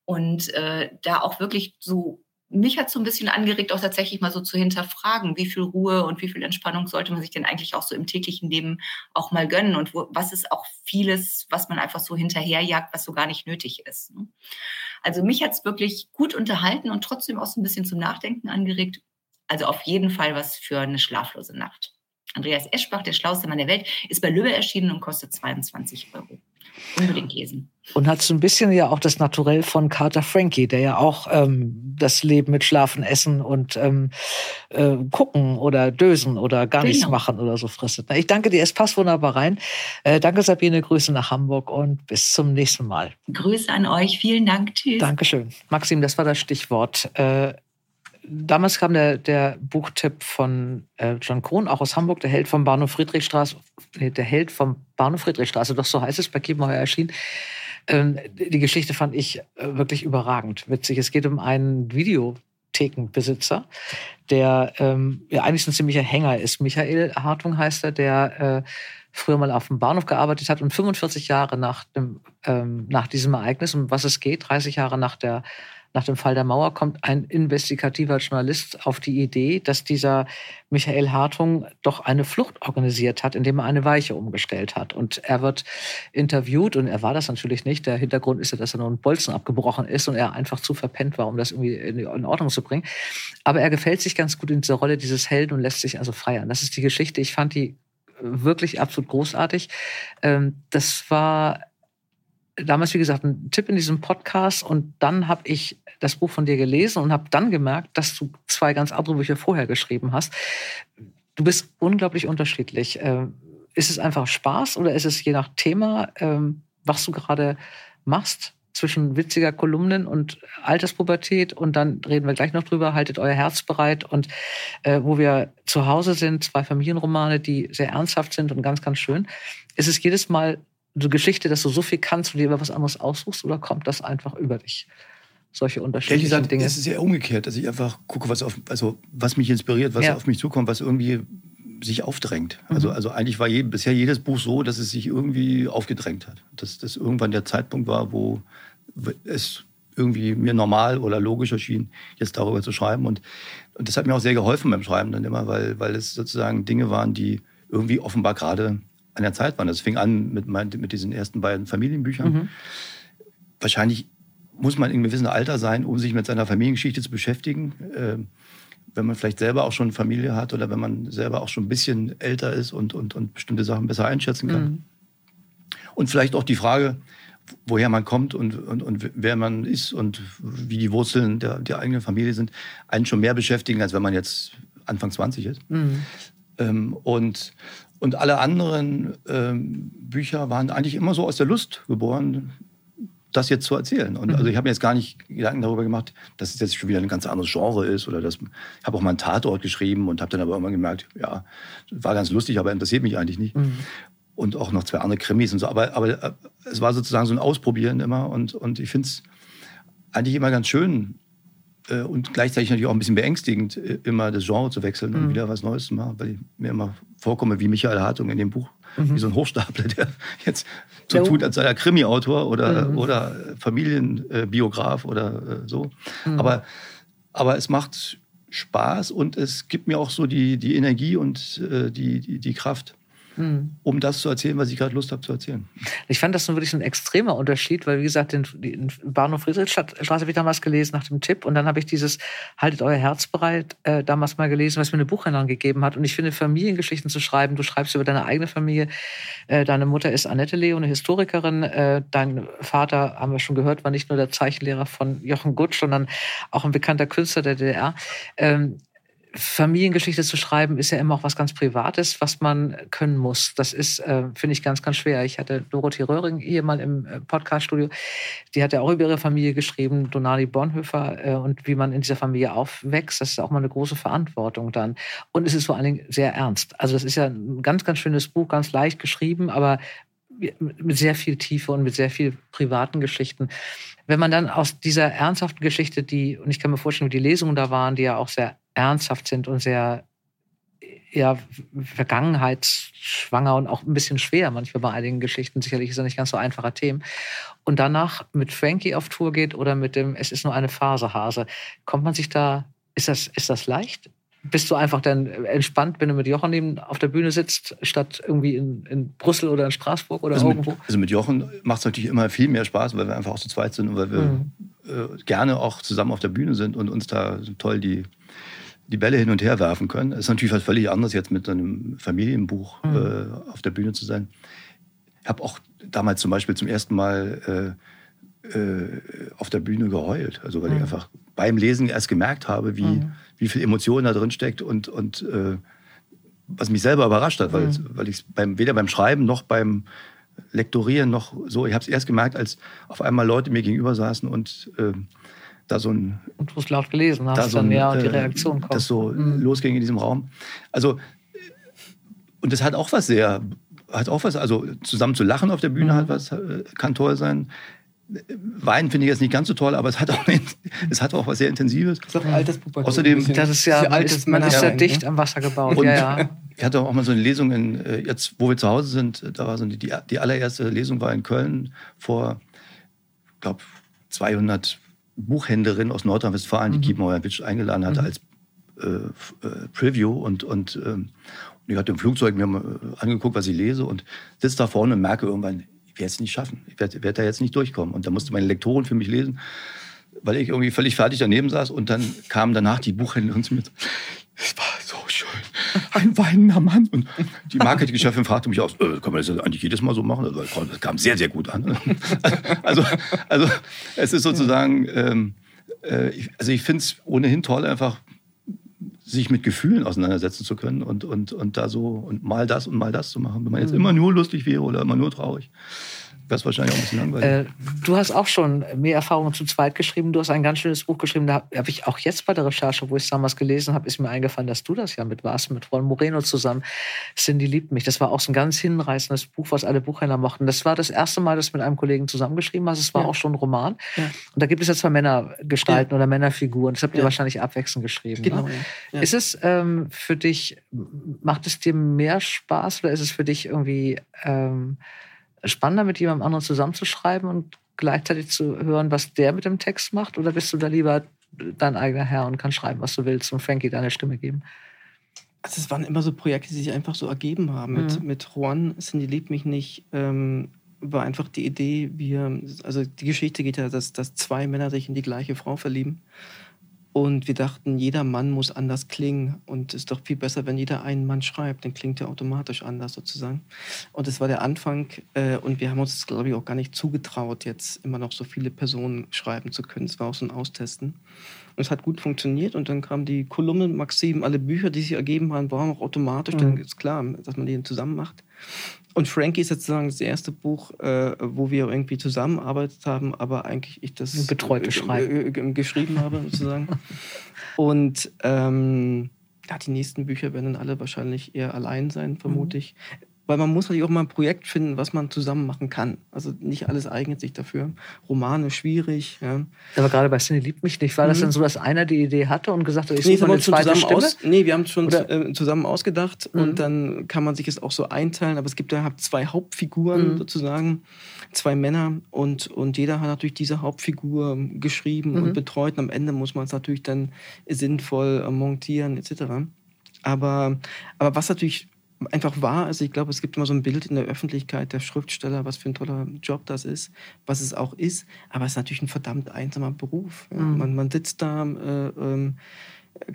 Und äh, da auch wirklich so mich hat so ein bisschen angeregt, auch tatsächlich mal so zu hinterfragen, wie viel Ruhe und wie viel Entspannung sollte man sich denn eigentlich auch so im täglichen Leben auch mal gönnen und wo, was ist auch vieles, was man einfach so hinterherjagt, was so gar nicht nötig ist. Ne? Also mich hat es wirklich gut unterhalten und trotzdem auch so ein bisschen zum Nachdenken angeregt. Also auf jeden Fall was für eine schlaflose Nacht. Andreas Eschbach, der schlauste Mann der Welt, ist bei Lübbe erschienen und kostet 22 Euro. Unbedingt lesen. Und hat so ein bisschen ja auch das Naturell von Carter Frankie, der ja auch ähm, das Leben mit Schlafen, Essen und ähm, äh, gucken oder dösen oder gar genau. nichts machen oder so fristet. Ich danke dir, es passt wunderbar rein. Äh, danke Sabine, Grüße nach Hamburg und bis zum nächsten Mal. Grüße an euch, vielen Dank, tschüss. Dankeschön. Maxim, das war das Stichwort. Äh, damals kam der, der Buchtipp von äh, John Krohn, auch aus Hamburg, der Held vom Bahnhof Friedrichstraße, nee, der Held vom Bahnhof Friedrichstraße, doch so heißt es, bei Kiepenheuer erschienen. Ähm, die Geschichte fand ich äh, wirklich überragend, witzig. Es geht um einen Videothekenbesitzer, der ähm, ja eigentlich ein ziemlicher Hänger ist. Michael Hartung heißt er, der äh, früher mal auf dem Bahnhof gearbeitet hat und 45 Jahre nach, dem, ähm, nach diesem Ereignis, um was es geht, 30 Jahre nach der nach dem Fall der Mauer kommt ein investigativer Journalist auf die Idee, dass dieser Michael Hartung doch eine Flucht organisiert hat, indem er eine Weiche umgestellt hat. Und er wird interviewt und er war das natürlich nicht. Der Hintergrund ist ja, dass er nur ein Bolzen abgebrochen ist und er einfach zu verpennt war, um das irgendwie in Ordnung zu bringen. Aber er gefällt sich ganz gut in dieser Rolle dieses Helden und lässt sich also feiern. Das ist die Geschichte. Ich fand die wirklich absolut großartig. Ähm, das war damals, wie gesagt, ein Tipp in diesem Podcast und dann habe ich das Buch von dir gelesen und habe dann gemerkt, dass du zwei ganz andere Bücher vorher geschrieben hast. Du bist unglaublich unterschiedlich. Ähm, ist es einfach Spaß oder ist es je nach Thema, ähm, was du gerade machst? zwischen witziger Kolumnen und Alterspubertät und dann reden wir gleich noch drüber, haltet euer Herz bereit und äh, wo wir zu Hause sind, zwei Familienromane, die sehr ernsthaft sind und ganz, ganz schön. Ist es jedes Mal eine Geschichte, dass du so viel kannst und dir was anderes aussuchst oder kommt das einfach über dich? Solche unterschiedlichen gesagt, Dinge. Es ist eher umgekehrt, dass ich einfach gucke, was, auf, also, was mich inspiriert, was ja. auf mich zukommt, was irgendwie sich aufdrängt. Mhm. Also, also eigentlich war je, bisher jedes Buch so, dass es sich irgendwie aufgedrängt hat. Dass das irgendwann der Zeitpunkt war, wo es irgendwie mir normal oder logisch erschien, jetzt darüber zu schreiben. Und, und das hat mir auch sehr geholfen beim Schreiben dann immer, weil, weil es sozusagen Dinge waren, die irgendwie offenbar gerade an der Zeit waren. Das fing an mit, mein, mit diesen ersten beiden Familienbüchern. Mhm. Wahrscheinlich muss man in einem gewissen Alter sein, um sich mit seiner Familiengeschichte zu beschäftigen. Äh, wenn man vielleicht selber auch schon Familie hat oder wenn man selber auch schon ein bisschen älter ist und, und, und bestimmte Sachen besser einschätzen kann. Mhm. Und vielleicht auch die Frage, woher man kommt und, und, und wer man ist und wie die Wurzeln der, der eigenen Familie sind, einen schon mehr beschäftigen, als wenn man jetzt Anfang 20 ist. Mhm. Ähm, und, und alle anderen ähm, Bücher waren eigentlich immer so aus der Lust geboren, das jetzt zu erzählen. Und mhm. also ich habe mir jetzt gar nicht Gedanken darüber gemacht, dass es jetzt schon wieder ein ganz anderes Genre ist oder dass ich habe auch mal einen Tatort geschrieben und habe dann aber irgendwann gemerkt, ja, war ganz lustig, aber interessiert mich eigentlich nicht. Mhm und auch noch zwei andere Krimis und so. Aber, aber äh, es war sozusagen so ein Ausprobieren immer und, und ich finde es eigentlich immer ganz schön und gleichzeitig natürlich auch ein bisschen beängstigend, äh, immer das Genre zu wechseln mhm. und wieder was Neues zu machen, weil ich mir immer vorkomme wie Michael Hartung in dem Buch, mhm. wie so ein Hochstapler, der jetzt so tut, als sei er Krimi-Autor oder, mhm. oder Familienbiograf oder so. Mhm. Aber, aber es macht Spaß und es gibt mir auch so die, die Energie und die, die, die Kraft mhm. um das zu erzählen, was ich gerade Lust habe zu erzählen. Ich fand das wirklich ein extremer Unterschied, weil wie gesagt, den, den Bahnhof Friedrichstraße habe ich damals gelesen nach dem Tipp und dann habe ich dieses Haltet euer Herz bereit äh, damals mal gelesen, was mir eine Buchhändlerin gegeben hat. Und ich finde, Familiengeschichten zu schreiben, du schreibst über deine eigene Familie. Äh, deine Mutter ist Annette Leo, eine Historikerin. Äh, dein Vater, haben wir schon gehört, war nicht nur der Zeichenlehrer von Jochen Gutsch, sondern auch ein bekannter Künstler der DDR. Ähm, Familiengeschichte zu schreiben ist ja immer auch was ganz Privates, was man können muss. Das ist, äh, finde ich, ganz, ganz schwer. Ich hatte Dorothee Röhring hier mal im äh, Podcaststudio. Die hat ja auch über ihre Familie geschrieben, Donali Bonhoeffer, äh, und wie man in dieser Familie aufwächst. Das ist auch mal eine große Verantwortung dann. Und es ist vor allen Dingen sehr ernst. Also das ist ja ein ganz, ganz schönes Buch, ganz leicht geschrieben, aber mit sehr viel Tiefe und mit sehr viel privaten Geschichten. Wenn man dann aus dieser ernsthaften Geschichte, die, und ich kann mir vorstellen, wie die Lesungen da waren, die ja auch sehr ernsthaft sind und sehr ja, vergangenheitsschwanger und auch ein bisschen schwer manchmal bei einigen Geschichten. Sicherlich ist das nicht ganz so einfacher Themen. Und danach mit Frankie auf Tour geht oder mit dem Es ist nur eine Phase Hase, kommt man sich da, ist das, ist das leicht? Bist du einfach dann entspannt, wenn du mit Jochen neben auf der Bühne sitzt, statt irgendwie in, in Brüssel oder in Straßburg oder also irgendwo? Mit, also mit Jochen macht es natürlich immer viel mehr Spaß, weil wir einfach auch zu zweit sind und weil wir mhm. äh, gerne auch zusammen auf der Bühne sind und uns da toll die die Bälle hin und her werfen können. Es ist natürlich was völlig anderes, jetzt mit einem Familienbuch mhm. äh, auf der Bühne zu sein. Ich habe auch damals zum Beispiel zum ersten Mal äh, äh, auf der Bühne geheult. Also weil mhm. ich einfach beim Lesen erst gemerkt habe, wie, mhm. wie viel Emotion da drin steckt und, und äh, was mich selber überrascht hat, weil, mhm. weil ich beim, weder beim Schreiben noch beim Lektorieren noch so, ich habe es erst gemerkt, als auf einmal Leute mir gegenüber saßen und äh, da so ein. Und du es laut gelesen hast, so ein, dann ja, und die äh, Reaktion kommt. Das so mhm. losging in diesem Raum. Also, und das hat auch was sehr, hat auch was, also zusammen zu lachen auf der Bühne mhm. hat was, äh, kann toll sein. Wein finde ich jetzt nicht ganz so toll, aber es hat auch, es hat auch was sehr Intensives. Das ist auch ein altes Pubertum. Außerdem, das ist ja, ist, man ist ja dicht am Wasser gebaut. Und ja, ja. Ich hatte auch mal so eine Lesung, in, äh, jetzt wo wir zu Hause sind, da war so die, die allererste Lesung war in Köln vor, ich glaube, 200 Buchhändlerin aus Nordrhein-Westfalen, die mhm. Kiepenheuer Witsch eingeladen hatte mhm. als äh, äh, Preview und, und, ähm, ich hatte im Flugzeug mir mal äh, angeguckt, was ich lese und sitze da vorne und merke irgendwann, ich werde es nicht schaffen. Ich werde werd da jetzt nicht durchkommen. Und da musste meine Lektorin für mich lesen, weil ich irgendwie völlig fertig daneben saß. Und dann kam danach die Buchhändlerin zu mir. Es war so schön. Ein weinender Mann. Und die Marketingchefin fragte mich aus, äh, kann man das eigentlich jedes Mal so machen? Also, das kam sehr, sehr gut an. Also, also es ist sozusagen, ähm, äh, also ich finde es ohnehin toll, einfach sich mit Gefühlen auseinandersetzen zu können und, und, und da so und mal das und mal das zu machen. Wenn man jetzt mhm. immer nur lustig wäre oder immer nur traurig, wäre es wahrscheinlich auch ein bisschen langweilig. Äh, du hast auch schon mehr Erfahrungen zu zweit geschrieben. Du hast ein ganz schönes Buch geschrieben. Da habe ich auch jetzt bei der Recherche, wo ich es damals gelesen habe, ist mir eingefallen, dass du das ja mit warst, mit Ron Moreno zusammen. Cindy liebt mich. Das war auch so ein ganz hinreißendes Buch, was alle Buchhändler mochten. Das war das erste Mal, dass du mit einem Kollegen zusammengeschrieben hast. Es war ja. auch schon ein Roman. Ja. Und da gibt es ja zwei Männergestalten ja. oder Männerfiguren. Das habt ihr wahrscheinlich abwechselnd geschrieben. Genau. Ne? Ist es ähm, für dich, macht es dir mehr Spaß oder ist es für dich irgendwie ähm, spannender, mit jemandem anderen zusammenzuschreiben und gleichzeitig zu hören, was der mit dem Text macht? Oder bist du da lieber dein eigener Herr und kannst schreiben, was du willst und Frankie deine Stimme geben? Also es waren immer so Projekte, die sich einfach so ergeben haben. Mhm. Mit, mit Juan, Cindy liebt mich nicht, ähm, war einfach die Idee, wir, also die Geschichte geht ja, dass, dass zwei Männer sich in die gleiche Frau verlieben. Und wir dachten, jeder Mann muss anders klingen. Und es ist doch viel besser, wenn jeder einen Mann schreibt. Dann klingt er automatisch anders sozusagen. Und das war der Anfang. Äh, und wir haben uns, glaube ich, auch gar nicht zugetraut, jetzt immer noch so viele Personen schreiben zu können. Es war auch so ein Austesten. Und es hat gut funktioniert. Und dann kam die Kolumne, Maxim, alle Bücher, die sich ergeben haben, waren auch automatisch. Mhm. Dann ist klar, dass man die zusammen macht. Und Frankie ist sozusagen das erste Buch, äh, wo wir irgendwie zusammengearbeitet haben, aber eigentlich ich das Betreute Schreiben. geschrieben habe, sozusagen. Und ähm, ja, die nächsten Bücher werden dann alle wahrscheinlich eher allein sein, vermute mhm. ich weil man muss natürlich auch mal ein Projekt finden, was man zusammen machen kann. Also nicht alles eignet sich dafür. Romane schwierig. Ja. Aber gerade bei Cine liebt mich nicht. War mhm. das dann so, dass einer die Idee hatte und gesagt hat, ich nee, suche eine zweite Stimme? Aus, nee, wir haben es schon? Äh, zusammen ausgedacht mhm. und dann kann man sich es auch so einteilen. Aber es gibt ja zwei Hauptfiguren mhm. sozusagen, zwei Männer und, und jeder hat natürlich diese Hauptfigur geschrieben und mhm. betreut. Und am Ende muss man es natürlich dann sinnvoll montieren etc. Aber, aber was natürlich einfach wahr ist. Ich glaube, es gibt immer so ein Bild in der Öffentlichkeit der Schriftsteller, was für ein toller Job das ist, was es auch ist. Aber es ist natürlich ein verdammt einsamer Beruf. Ja. Mhm. Man, man, sitzt da, äh, ähm,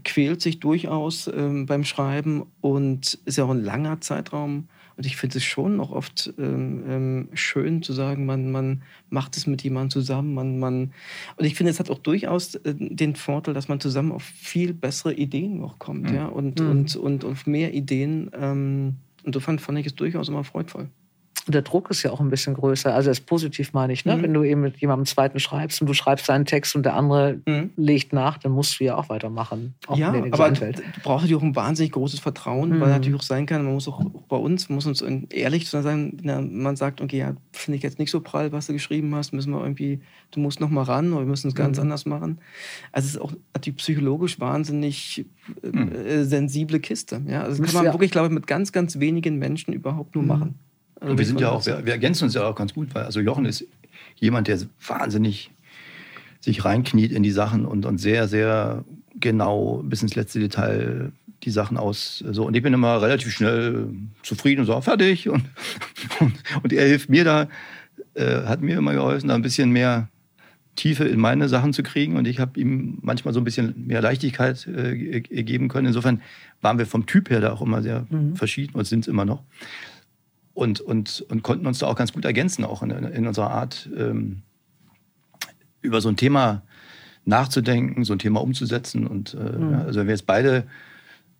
quält sich durchaus ähm, beim Schreiben und ist ja auch ein langer Zeitraum und ich finde es schon noch oft ähm, ähm, schön zu sagen, man, man macht es mit jemandem zusammen. Man, man und ich finde, es hat auch durchaus äh, den Vorteil, dass man zusammen auf viel bessere Ideen noch kommt. Mhm. Ja? Und, mhm. und, und auf mehr Ideen. Ähm, insofern fand ich es durchaus immer freudvoll der Druck ist ja auch ein bisschen größer. Also das ist positiv meine ich, ne? Mhm. Wenn du eben mit jemandem zweiten schreibst und du schreibst seinen Text und der andere mhm. legt nach, dann musst du ja auch weitermachen. Auch ja, aber du, du brauchst natürlich auch ein wahnsinnig großes Vertrauen, mhm. weil natürlich auch sein kann, man muss auch bei uns, man muss uns ehrlich sein, wenn man sagt, okay, ja, finde ich jetzt nicht so prall, was du geschrieben hast, müssen wir irgendwie, du musst noch mal ran oder wir müssen es ganz mhm. anders machen. Also es ist auch natürlich psychologisch wahnsinnig äh, mhm. äh, sensible Kiste. Ja? Also das kann man ja. wirklich, glaube ich, mit ganz, ganz wenigen Menschen überhaupt nur mhm. machen. Also wir sind ja auch, wir, wir, ergänzen uns ja auch ganz gut, weil also Jochen ist jemand, der wahnsinnig sich reinkniet in die Sachen und, und sehr, sehr genau bis ins letzte Detail die Sachen aus. So. Und ich bin immer relativ schnell zufrieden und so, fertig. Und, und, und er hilft mir da, äh, hat mir immer geholfen, da ein bisschen mehr Tiefe in meine Sachen zu kriegen. Und ich habe ihm manchmal so ein bisschen mehr Leichtigkeit äh, geben können. Insofern waren wir vom Typ her da auch immer sehr mhm. verschieden und sind es immer noch und, und, und konnten uns da auch ganz gut ergänzen, auch in, in unserer Art, ähm, über so ein Thema nachzudenken, so ein Thema umzusetzen. Und äh, mhm. ja, also wenn wir jetzt beide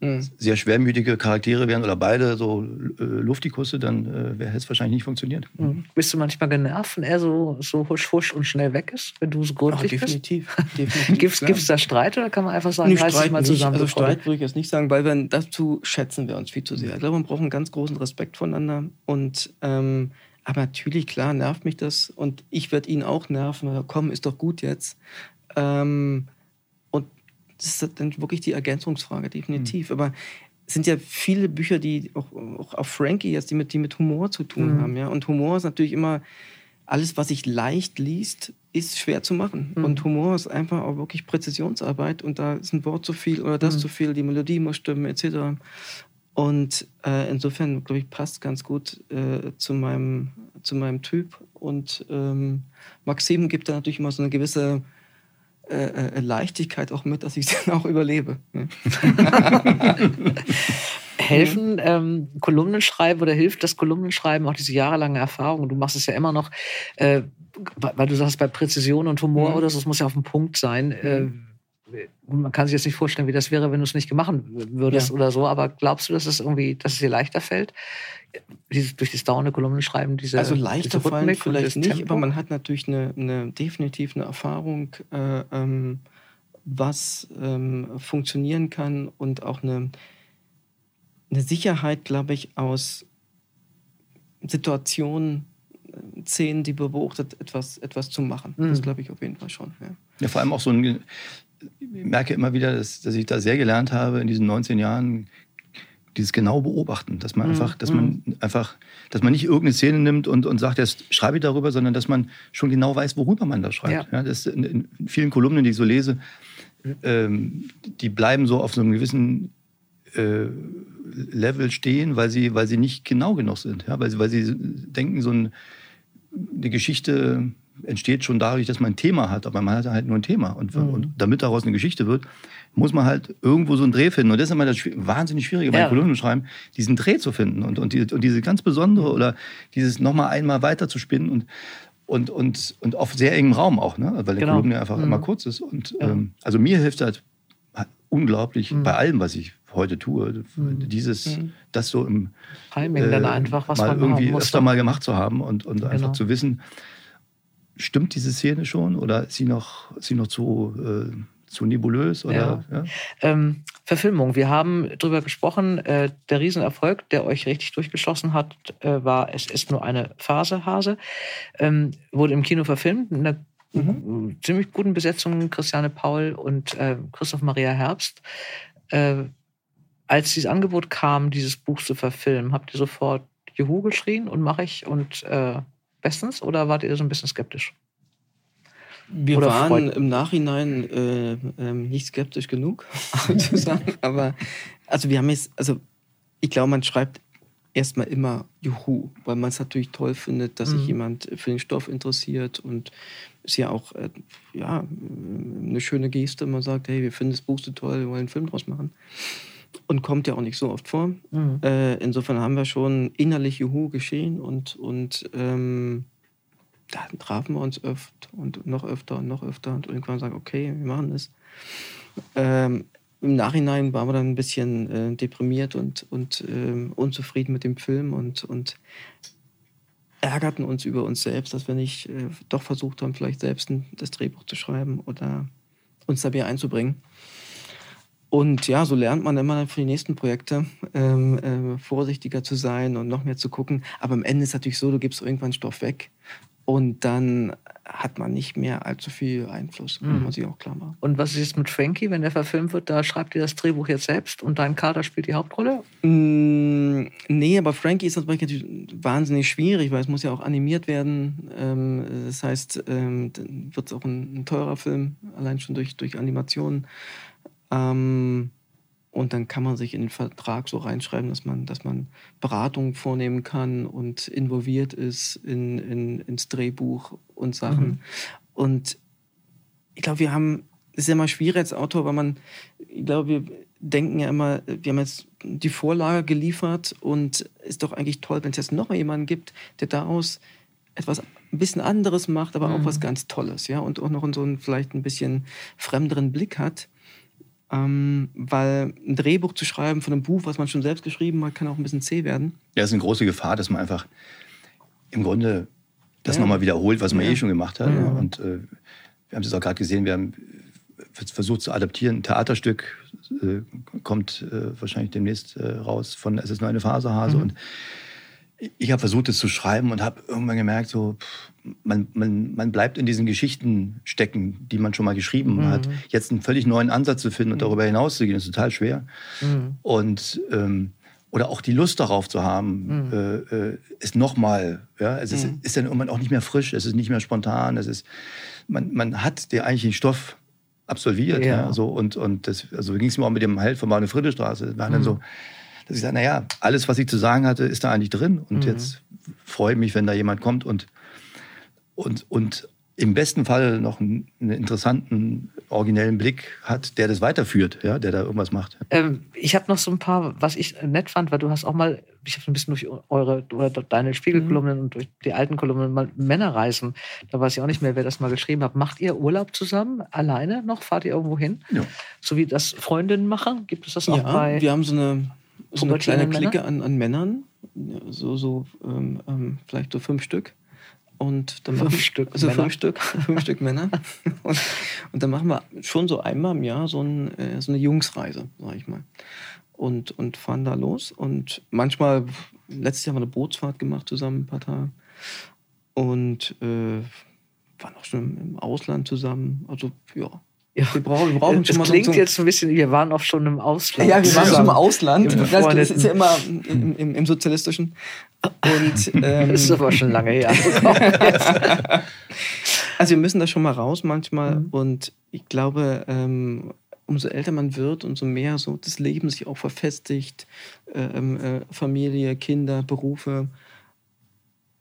mhm. sehr schwermütige Charaktere wären oder beide so äh, Luftikusse, dann äh, hätte es wahrscheinlich nicht funktioniert. Mhm. Bist du manchmal genervt, wenn er so, so husch husch und schnell weg ist, wenn du so gründlich bist? Definitiv. definitiv Gibt es da Streit oder kann man einfach sagen, nee, Streit mal zusammen? Also Streit würde ich jetzt nicht sagen, weil wir, dazu schätzen wir uns viel zu sehr. Ich glaube, man braucht einen ganz großen Respekt voneinander und ähm, aber natürlich, klar, nervt mich das und ich werde ihn auch nerven. Komm, ist doch gut jetzt. Ähm, das ist dann wirklich die Ergänzungsfrage, definitiv. Mhm. Aber es sind ja viele Bücher, die auch, auch auf Frankie jetzt, die mit, die mit Humor zu tun mhm. haben. Ja? Und Humor ist natürlich immer alles, was sich leicht liest ist schwer zu machen. Mhm. Und Humor ist einfach auch wirklich Präzisionsarbeit und da ist ein Wort zu viel oder das Mhm. zu viel, die Melodie muss stimmen, etc. Und äh, insofern, glaube ich, passt ganz gut äh, zu, meinem, zu meinem Typ. Und ähm, Maxim gibt da natürlich immer so eine gewisse äh, äh, Leichtigkeit auch mit, dass ich es dann auch überlebe. Ne? Helfen ähm, Kolumnenschreiben oder hilft das Kolumnenschreiben auch diese jahrelange Erfahrung? Du machst es ja immer noch, äh, weil du sagst, bei Präzision und Humor Mhm. oder so, es muss ja auf dem Punkt sein. Äh, man kann sich jetzt nicht vorstellen, wie das wäre, wenn du es nicht gemacht würdest Ja. oder so, aber glaubst du, dass es irgendwie, dass es dir leichter fällt? Dieses, durch das dauernde Kolumnenschreiben, diese Also leichter diese fallen vielleicht das nicht, Tempo? aber man hat natürlich eine, eine definitiv eine Erfahrung, äh, ähm, was ähm, funktionieren kann und auch eine, eine Sicherheit, glaube ich, aus Situationen, äh, Szenen, die beobachtet, etwas, etwas zu machen. Das Mhm. glaube ich auf jeden Fall schon. Ja. Ja, vor allem auch so ein, ich merke immer wieder, dass, dass ich da sehr gelernt habe in diesen 19 Jahren, dieses genau beobachten, dass man Mhm. einfach, dass man einfach, dass man nicht irgendeine Szene nimmt und, und sagt, jetzt schreibe ich darüber, sondern dass man schon genau weiß, worüber man da schreibt. Ja. Ja. das in, in vielen Kolumnen, die ich so lese, ähm, die bleiben so auf so einem gewissen äh, Level stehen, weil sie, weil sie nicht genau genug sind. Ja? Weil, sie, weil sie denken, so ein, eine Geschichte entsteht schon dadurch, dass man ein Thema hat, aber man hat halt nur ein Thema. Und, Mhm. und damit daraus eine Geschichte wird, muss man halt irgendwo so einen Dreh finden. Und das ist immer das wahnsinnig Schwierige Ja. beim Kolumnenschreiben, diesen Dreh zu finden und, und, die, und diese ganz besondere oder dieses nochmal einmal weiter zu spinnen und, und, und, und auf sehr engem Raum auch, ne? weil der Genau. Kolumne einfach Mhm. immer kurz ist. Und Ja. ähm, also mir hilft halt unglaublich Mhm. bei allem, was ich heute tue, dieses, Mhm. das so im Timing dann einfach, was mal man irgendwie öfter mal gemacht zu haben und, und einfach Genau. zu wissen, stimmt diese Szene schon oder ist sie noch, ist sie noch zu, äh, zu nebulös? Oder, ja. Ähm, Verfilmung. Wir haben drüber gesprochen. Äh, der Riesenerfolg, der euch richtig durchgeschossen hat, äh, war Es ist nur eine Phase, Hase. Ähm, wurde im Kino verfilmt. Mit einer Mhm. ziemlich guten Besetzung. Christiane Paul und äh, Christoph Maria Herbst. Äh, als dieses Angebot kam, dieses Buch zu verfilmen, habt ihr sofort Juhu geschrien und mache ich und äh, bestens oder wart ihr so ein bisschen skeptisch? Wir Oder waren freut- im Nachhinein äh, ähm, nicht skeptisch genug. Aber also wir haben jetzt, also ich glaube, man schreibt erstmal immer Juhu, weil man es natürlich toll findet, dass Mhm. sich jemand für den Stoff interessiert und ist ja auch äh, ja, eine schöne Geste. Man sagt, hey, wir finden das Buch so toll, wir wollen einen Film draus machen. Und kommt ja auch nicht so oft vor. Mhm. Äh, insofern haben wir schon innerlich Juhu geschehen und, und ähm, dann trafen wir uns öfter und noch öfter und noch öfter und irgendwann sagen, okay, wir machen das. Ähm, Im Nachhinein waren wir dann ein bisschen äh, deprimiert und, und ähm, unzufrieden mit dem Film und, und ärgerten uns über uns selbst, dass wir nicht äh, doch versucht haben, vielleicht selbst das Drehbuch zu schreiben oder uns da mehr einzubringen. Und ja, so lernt man immer für die nächsten Projekte ähm, äh, vorsichtiger zu sein und noch mehr zu gucken. Aber am Ende ist es natürlich so, du gibst irgendwann Stoff weg und dann hat man nicht mehr allzu viel Einfluss, Mhm. muss ich auch klar machen. Und was ist jetzt mit Frankie, wenn der verfilmt wird? Da schreibt ihr das Drehbuch jetzt selbst und dein Kater spielt die Hauptrolle? Mm, nee, aber Frankie ist natürlich wahnsinnig schwierig, weil es muss ja auch animiert werden. Ähm, das heißt, ähm, dann wird es auch ein, ein teurer Film, allein schon durch, durch Animationen. Ähm, und dann kann man sich in den Vertrag so reinschreiben, dass man, dass man Beratungen vornehmen kann und involviert ist in, in, ins Drehbuch und Sachen. Mhm. Und ich glaube, wir haben, es ist ja immer schwierig als Autor, weil man, ich glaube, wir denken ja immer, wir haben jetzt die Vorlage geliefert und ist doch eigentlich toll, wenn es jetzt noch jemanden gibt, der daraus etwas ein bisschen anderes macht, aber auch Mhm. was ganz Tolles, ja, und auch noch so einen vielleicht ein bisschen fremderen Blick hat. Ähm, weil ein Drehbuch zu schreiben von einem Buch, was man schon selbst geschrieben hat, kann auch ein bisschen zäh werden. Ja, es ist eine große Gefahr, dass man einfach im Grunde das Ja. nochmal wiederholt, was man Ja. eh schon gemacht hat. Ja. Und äh, wir haben es auch gerade gesehen, wir haben versucht zu adaptieren. Ein Theaterstück äh, kommt äh, wahrscheinlich demnächst äh, raus von Es ist nur eine Phase, Hase. Mhm. Und ich habe versucht, es zu schreiben und habe irgendwann gemerkt, so, pff, man, man, man bleibt in diesen Geschichten stecken, die man schon mal geschrieben Mhm. hat. Jetzt einen völlig neuen Ansatz zu finden und darüber hinaus zu gehen, ist total schwer. Mhm. Und, ähm, oder auch die Lust darauf zu haben, Mhm. äh, äh, ist nochmal, ja, es ist, Mhm. ist dann irgendwann auch nicht mehr frisch, es ist nicht mehr spontan, es ist, man, man hat den eigentlichen Stoff absolviert, Ja. ja, so und, und das, also ging es mir auch mit dem Held von Bahne Friedrichstraße, es war dann Mhm. so, dass ich sage, naja, alles, was ich zu sagen hatte, ist da eigentlich drin und Mhm. jetzt freue ich mich, wenn da jemand kommt und, und, und im besten Fall noch einen, einen interessanten, originellen Blick hat, der das weiterführt, ja, der da irgendwas macht. Ähm, ich habe noch so ein paar, was ich nett fand, weil du hast auch mal, ich habe ein bisschen durch eure oder deine Spiegelkolumnen und durch die alten Kolumnen mal Männerreisen. Da weiß ich auch nicht mehr, wer das mal geschrieben hat. Macht ihr Urlaub zusammen, alleine noch? Fahrt ihr irgendwo hin? Ja. So wie das Freundinnen machen? Gibt es das auch Ja, bei? wir haben so eine, so eine kleine pubertierenden Clique an, an Männern, so, so ähm, ähm, vielleicht so fünf Stück. Und dann Fünf machen, Stück also Männer. fünf Stück, fünf Stück Männer. Und, und dann machen wir schon so einmal im Jahr so, ein, äh, so eine Jungsreise, sag ich mal. Und, und fahren da los. Und manchmal, letztes Jahr haben wir eine Bootsfahrt gemacht zusammen, ein paar Tage. Und äh, waren auch schon im Ausland zusammen. Also, ja. Ja. Wir brauchen, wir brauchen es schon mal so- klingt so, jetzt ein bisschen, wir waren auch schon im Ausland. ja, wir waren schon im Ausland. Im Das, das ist ja immer im, im, im Sozialistischen. Und, ähm, Das ist aber schon lange her. also wir müssen da schon mal raus manchmal. Mhm. Und ich glaube, ähm, umso älter man wird, umso mehr so das Leben sich auch verfestigt, ähm, äh, Familie, Kinder, Berufe,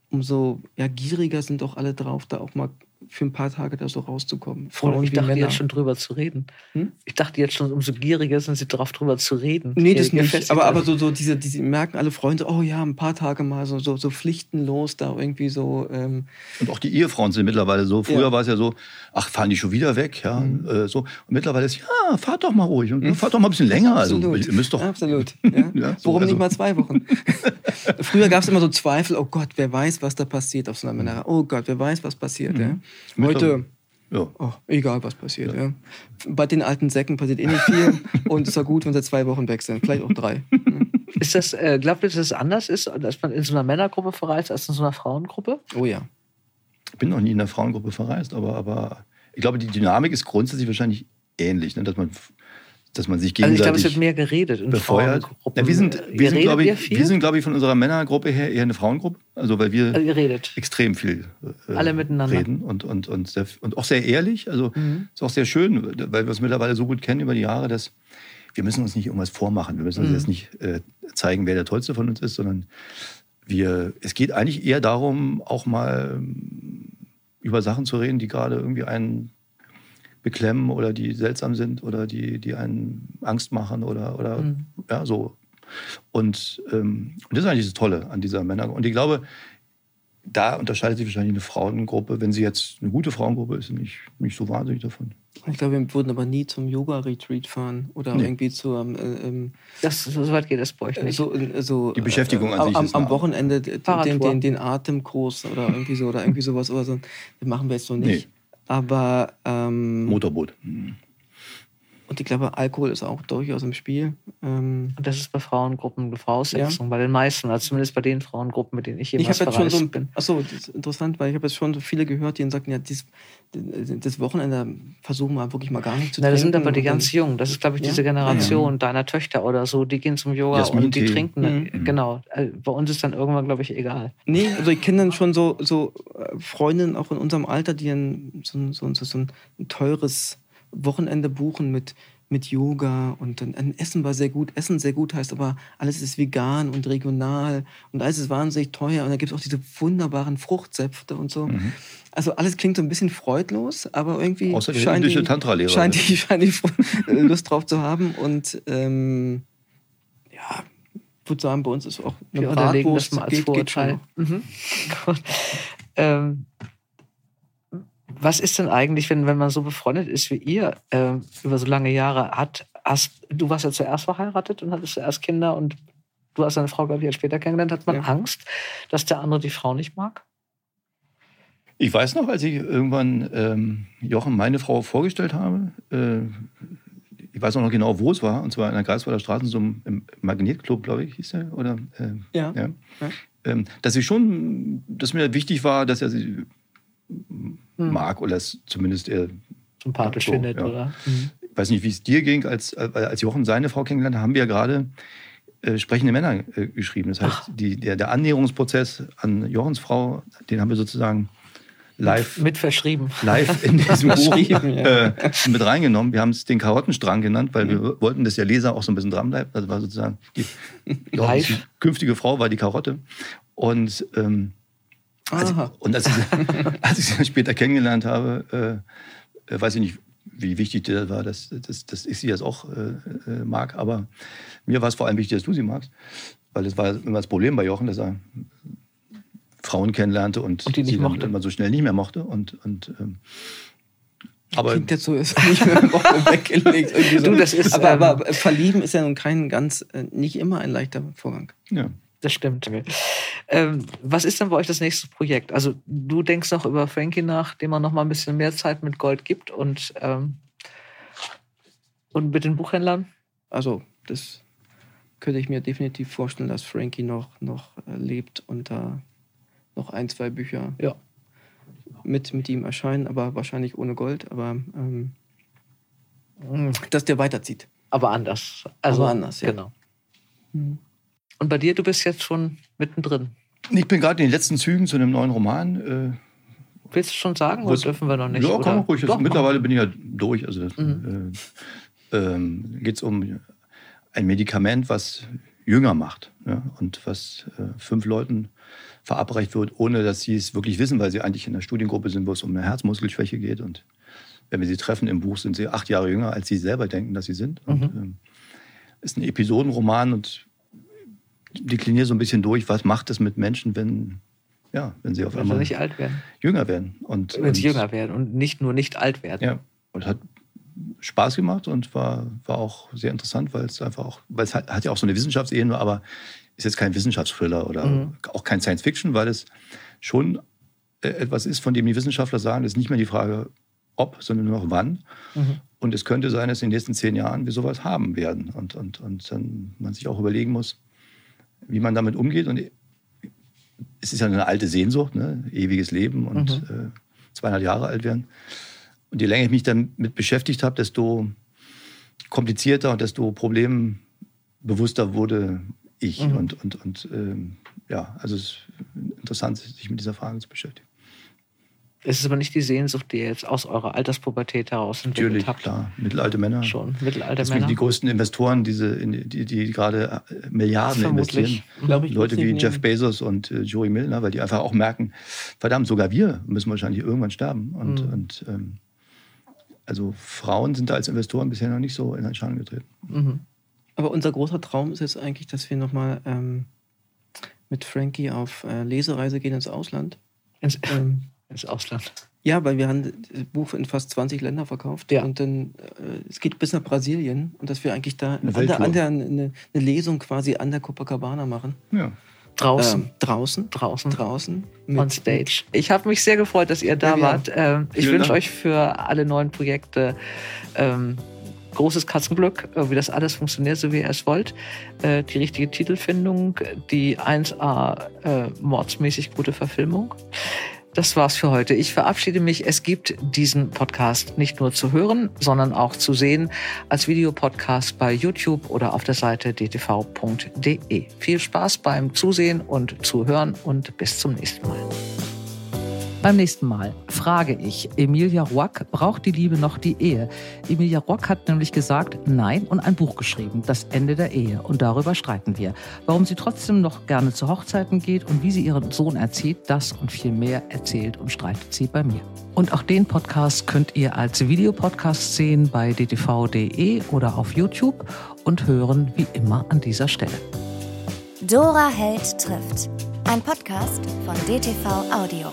umso ja, gieriger sind auch alle drauf, da auch mal für ein paar Tage da so rauszukommen. Frauen ich wie dachte Männer. jetzt schon drüber zu reden. Hm? Ich dachte jetzt schon, umso gieriger sind sie drauf, drüber zu reden. Nee, das Je nicht. gefestigter- Aber, aber so, so diese, diese merken alle Freunde, oh ja, ein paar Tage mal so, so, so pflichtenlos da irgendwie so. Ähm, Und auch die Ehefrauen sind mittlerweile so. Früher Ja. war es ja so, ach, fahren die schon wieder weg, ja, Mhm. äh, so. Und mittlerweile ist, ja, fahrt doch mal ruhig und fahrt doch mal ein bisschen länger. Also, Absolut. ihr müsst doch. Absolut. Ja. Ja, so, Warum also- nicht mal zwei Wochen? Früher gab es immer so Zweifel, oh Gott, wer weiß, was da passiert auf so einer Männerei. Oh Gott, wer weiß, was passiert. Ja. Heute, Ja. oh, egal, was passiert. Ja. Bei den alten Säcken passiert eh nicht viel. und es war gut, wenn sie zwei Wochen weg sind. Vielleicht auch drei. Ist das, äh, glaubt ihr, dass es anders ist, dass man in so einer Männergruppe verreist als in so einer Frauengruppe? Oh ja. Ich bin noch nie in einer Frauengruppe verreist, aber, aber ich glaube, die Dynamik ist grundsätzlich wahrscheinlich ähnlich, ne? dass, man, dass man sich Also ich glaube, gegenseitig es wird mehr geredet in befeuert. Ja, wir sind, wir sind glaube ich, wir sind, glaube ich, von unserer Männergruppe her eher eine Frauengruppe. Also weil wir also extrem viel äh, Alle miteinander. reden und, und, und, sehr, und auch sehr ehrlich. Also Mhm. ist auch sehr schön, weil wir uns mittlerweile so gut kennen über die Jahre, dass wir müssen uns nicht irgendwas vormachen. Wir müssen uns Mhm. jetzt nicht äh, zeigen, wer der Tollste von uns ist, sondern wir, es geht eigentlich eher darum, auch mal ähm, über Sachen zu reden, die gerade irgendwie einen beklemmen oder die seltsam sind oder die, die einen Angst machen oder, oder Mhm. ja, so. Und, ähm, und das ist eigentlich das Tolle an dieser Männer. Und ich glaube, da unterscheidet sich wahrscheinlich eine Frauengruppe, wenn sie jetzt eine gute Frauengruppe ist, nicht, nicht so wahnsinnig davon. Ich glaube, wir würden aber nie zum Yoga-Retreat fahren oder Nee. irgendwie zu ähm, ähm, Das, so weit geht das bei euch nicht. so, äh, so Die Beschäftigung an am, sich am, ist am Wochenende den, den, den, Atemkurs oder irgendwie so oder irgendwie sowas oder so. Das machen wir jetzt noch nicht. Nee. Aber ähm, Motorboot. Und ich glaube, Alkohol ist auch durchaus im Spiel. Ähm, Und das ist bei Frauengruppen eine Voraussetzung, bei den meisten, also zumindest bei den Frauengruppen, mit denen ich ich jemals habe jetzt schon verreist so, bin. achso, das ist interessant, weil ich habe jetzt schon so viele gehört, die sagten, ja, dies, das Wochenende versuchen wir wirklich mal gar nicht zu Na, das sind trinken. aber die ganz jungen. Das ist, glaube ich, Ja? diese Generation deiner Töchter oder so. Die gehen zum Yoga und die Jasmin-Tee. trinken. Mhm. Genau. Äh, Bei uns ist dann irgendwann, glaube ich, egal. Nee, also ich kenne dann schon so, so äh, Freundinnen auch in unserem Alter, die ein, so, ein- so, ein- so ein teures Wochenende buchen mit, mit Yoga und dann ein Essen war sehr gut. Essen sehr gut heißt aber, alles ist vegan und regional und alles ist wahnsinnig teuer und da gibt es auch diese wunderbaren Fruchtsäfte und so. Also alles klingt so ein bisschen freudlos, aber irgendwie Außer scheint die, scheint die, scheint die Lust drauf zu haben und ähm, ja, ich würde sagen, bei uns ist auch eine Wir unterlegen das Bratwurst mal als geht- geht Vorurteil. Mhm. Gut. ähm, was ist denn eigentlich, wenn, wenn man so befreundet ist wie ihr ähm, über so lange Jahre hat? Hast, du warst ja zuerst verheiratet und hattest zuerst Kinder und du hast deine Frau, glaube ich, erst später kennengelernt. Hat man Ja. Angst, dass der andere die Frau nicht mag? Ich weiß noch, als ich irgendwann ähm, Jochen, meine Frau, vorgestellt habe, äh, ich weiß auch noch genau, wo es war, und zwar in der Greifswalder Straße, so im im Magnetclub, glaube ich, hieß der, oder? ähm, Ja. ja. Ja. Ähm, dass ich schon, dass mir wichtig war, dass er sie mag oder es zumindest er, Sympathisch Ja, so, findet, ja. oder? Mhm. ich weiß nicht, wie es dir ging, als, äh, als Jochen seine Frau kennengelernt haben wir gerade äh, sprechende Männer äh, geschrieben. Das heißt, die, der, der Annäherungsprozess an Jochens Frau, den haben wir sozusagen live, mit verschrieben. live in diesem Buch äh, mit reingenommen. Wir haben es den Karottenstrang genannt, weil wir wollten, dass der Leser auch so ein bisschen dran bleibt. Das war sozusagen die, die künftige Frau war die Karotte. Und, ähm, als ich, und als, ich, als ich sie später kennengelernt habe, äh, weiß ich nicht, wie wichtig dir das war, dass, dass, dass ich sie jetzt auch äh, äh, mag. Aber mir war es vor allem wichtig, dass du sie magst. Weil das war immer das Problem bei Jochen, dass er Frauen kennenlernte und, und die nicht sie mochte. dann immer so schnell nicht mehr mochte. Und, und, ähm, aber Klingt jetzt so, ist nicht mehr weggelegt. So. Du, das ist, aber, ähm, aber verlieben ist ja nun kein ganz, äh, nicht immer ein leichter Vorgang. ja. Das stimmt. Ähm, was ist denn bei euch das nächste Projekt? Also du denkst noch über Frankie nach, dem man noch mal ein bisschen mehr Zeit mit Gold gibt und, ähm, und mit den Buchhändlern? Also, das könnte ich mir definitiv vorstellen, dass Frankie noch, noch äh, lebt und da noch ein, zwei Bücher Ja. mit, mit ihm erscheinen, aber wahrscheinlich ohne Gold, aber ähm, Mhm. dass der weiterzieht. Aber anders. Also Aber anders, ja. Genau. Und bei dir, du bist jetzt schon mittendrin. Ich bin gerade in den letzten Zügen zu einem neuen Roman. Willst du schon sagen Was- oder dürfen wir noch Äh, nicht? ja, man ruhig. Doch, Mittlerweile bin ich ja durch. Also Mhm. äh, ähm, geht es um ein Medikament, was jünger macht ja, und was äh, fünf Leuten verabreicht wird, ohne dass sie es wirklich wissen, weil sie eigentlich in der Studiengruppe sind, wo es um eine Herzmuskelschwäche geht. Und wenn wir sie treffen im Buch, sind sie acht Jahre jünger, als sie selber denken, dass sie sind. Und, Mhm. ähm, ist ein Episodenroman und dekliniere so ein bisschen durch, was macht es mit Menschen, wenn, ja, wenn sie auf Wenn sie einmal nicht alt werden. jünger werden. Und, Wenn sie und- jünger werden und nicht nur nicht alt werden. Ja, und hat Spaß gemacht und war, war auch sehr interessant, weil es einfach auch, weil es hat, hat ja auch so eine Wissenschaftsebene, aber ist jetzt kein Wissenschaftsthriller oder Mhm. auch kein Science Fiction, weil es schon äh, etwas ist, von dem die Wissenschaftler sagen, es ist nicht mehr die Frage, ob, sondern nur noch wann. Mhm. Und es könnte sein, dass in den nächsten zehn Jahren wir sowas haben werden und, und, und dann man sich auch überlegen muss, wie man damit umgeht. Und es ist ja eine alte Sehnsucht, ne? ewiges Leben und Mhm. äh, 200 Jahre alt werden. Und je länger ich mich damit beschäftigt habe, desto komplizierter und desto problembewusster wurde ich. Mhm. Und, und, und ähm, ja, also es ist interessant, sich mit dieser Frage zu beschäftigen. Es ist aber nicht die Sehnsucht, die ihr jetzt aus eurer Alterspubertät heraus entwickelt Natürlich, habt. klar. Mittelalte Männer. Schon. Mittelalte Männer. die größten Investoren, diese, die, die gerade äh, Milliarden Vermutlich. investieren. Glaube ich, Leute wie nicht Jeff nehmen. Bezos und äh, Joey Milner, weil die einfach auch merken, verdammt, sogar wir müssen wahrscheinlich irgendwann sterben. Und, Mhm. und ähm, also Frauen sind da als Investoren bisher noch nicht so in Erscheinung getreten. Mhm. Aber unser großer Traum ist jetzt eigentlich, dass wir nochmal ähm, mit Frankie auf äh, Lesereise gehen ins Ausland. Ins, Ähm, ins Ausland. ja, weil wir haben das Buch in fast 20 Länder verkauft. Ja. Und dann, äh, es geht bis nach Brasilien. Und dass wir eigentlich da Eine an der, an der, eine, eine Lesung quasi an der Copacabana machen. Ja. Draußen. Ähm, draußen. draußen. Draußen. On stage. Ich habe mich sehr gefreut, dass ihr da Ja, wart. Ähm, ich wünsche euch für alle neuen Projekte ähm, großes Katzenglück, äh, wie das alles funktioniert, so wie ihr es wollt. Äh, die richtige Titelfindung, die 1A äh, mordsmäßig gute Verfilmung. Das war's für heute. Ich verabschiede mich. Es gibt diesen Podcast nicht nur zu hören, sondern auch zu sehen als Videopodcast bei YouTube oder auf der Seite dtv.de. Viel Spaß beim Zusehen und Zuhören und bis zum nächsten Mal. Beim nächsten Mal frage ich, Emilia Roack, braucht die Liebe noch die Ehe? Emilia Roack hat nämlich gesagt, nein und ein Buch geschrieben, Das Ende der Ehe. Und darüber streiten wir. Warum sie trotzdem noch gerne zu Hochzeiten geht und wie sie ihren Sohn erzieht, das und viel mehr erzählt und streitet sie bei mir. Und auch den Podcast könnt ihr als Videopodcast sehen bei dtv.de oder auf YouTube und hören wie immer an dieser Stelle. Dora Held trifft. Ein Podcast von DTV Audio.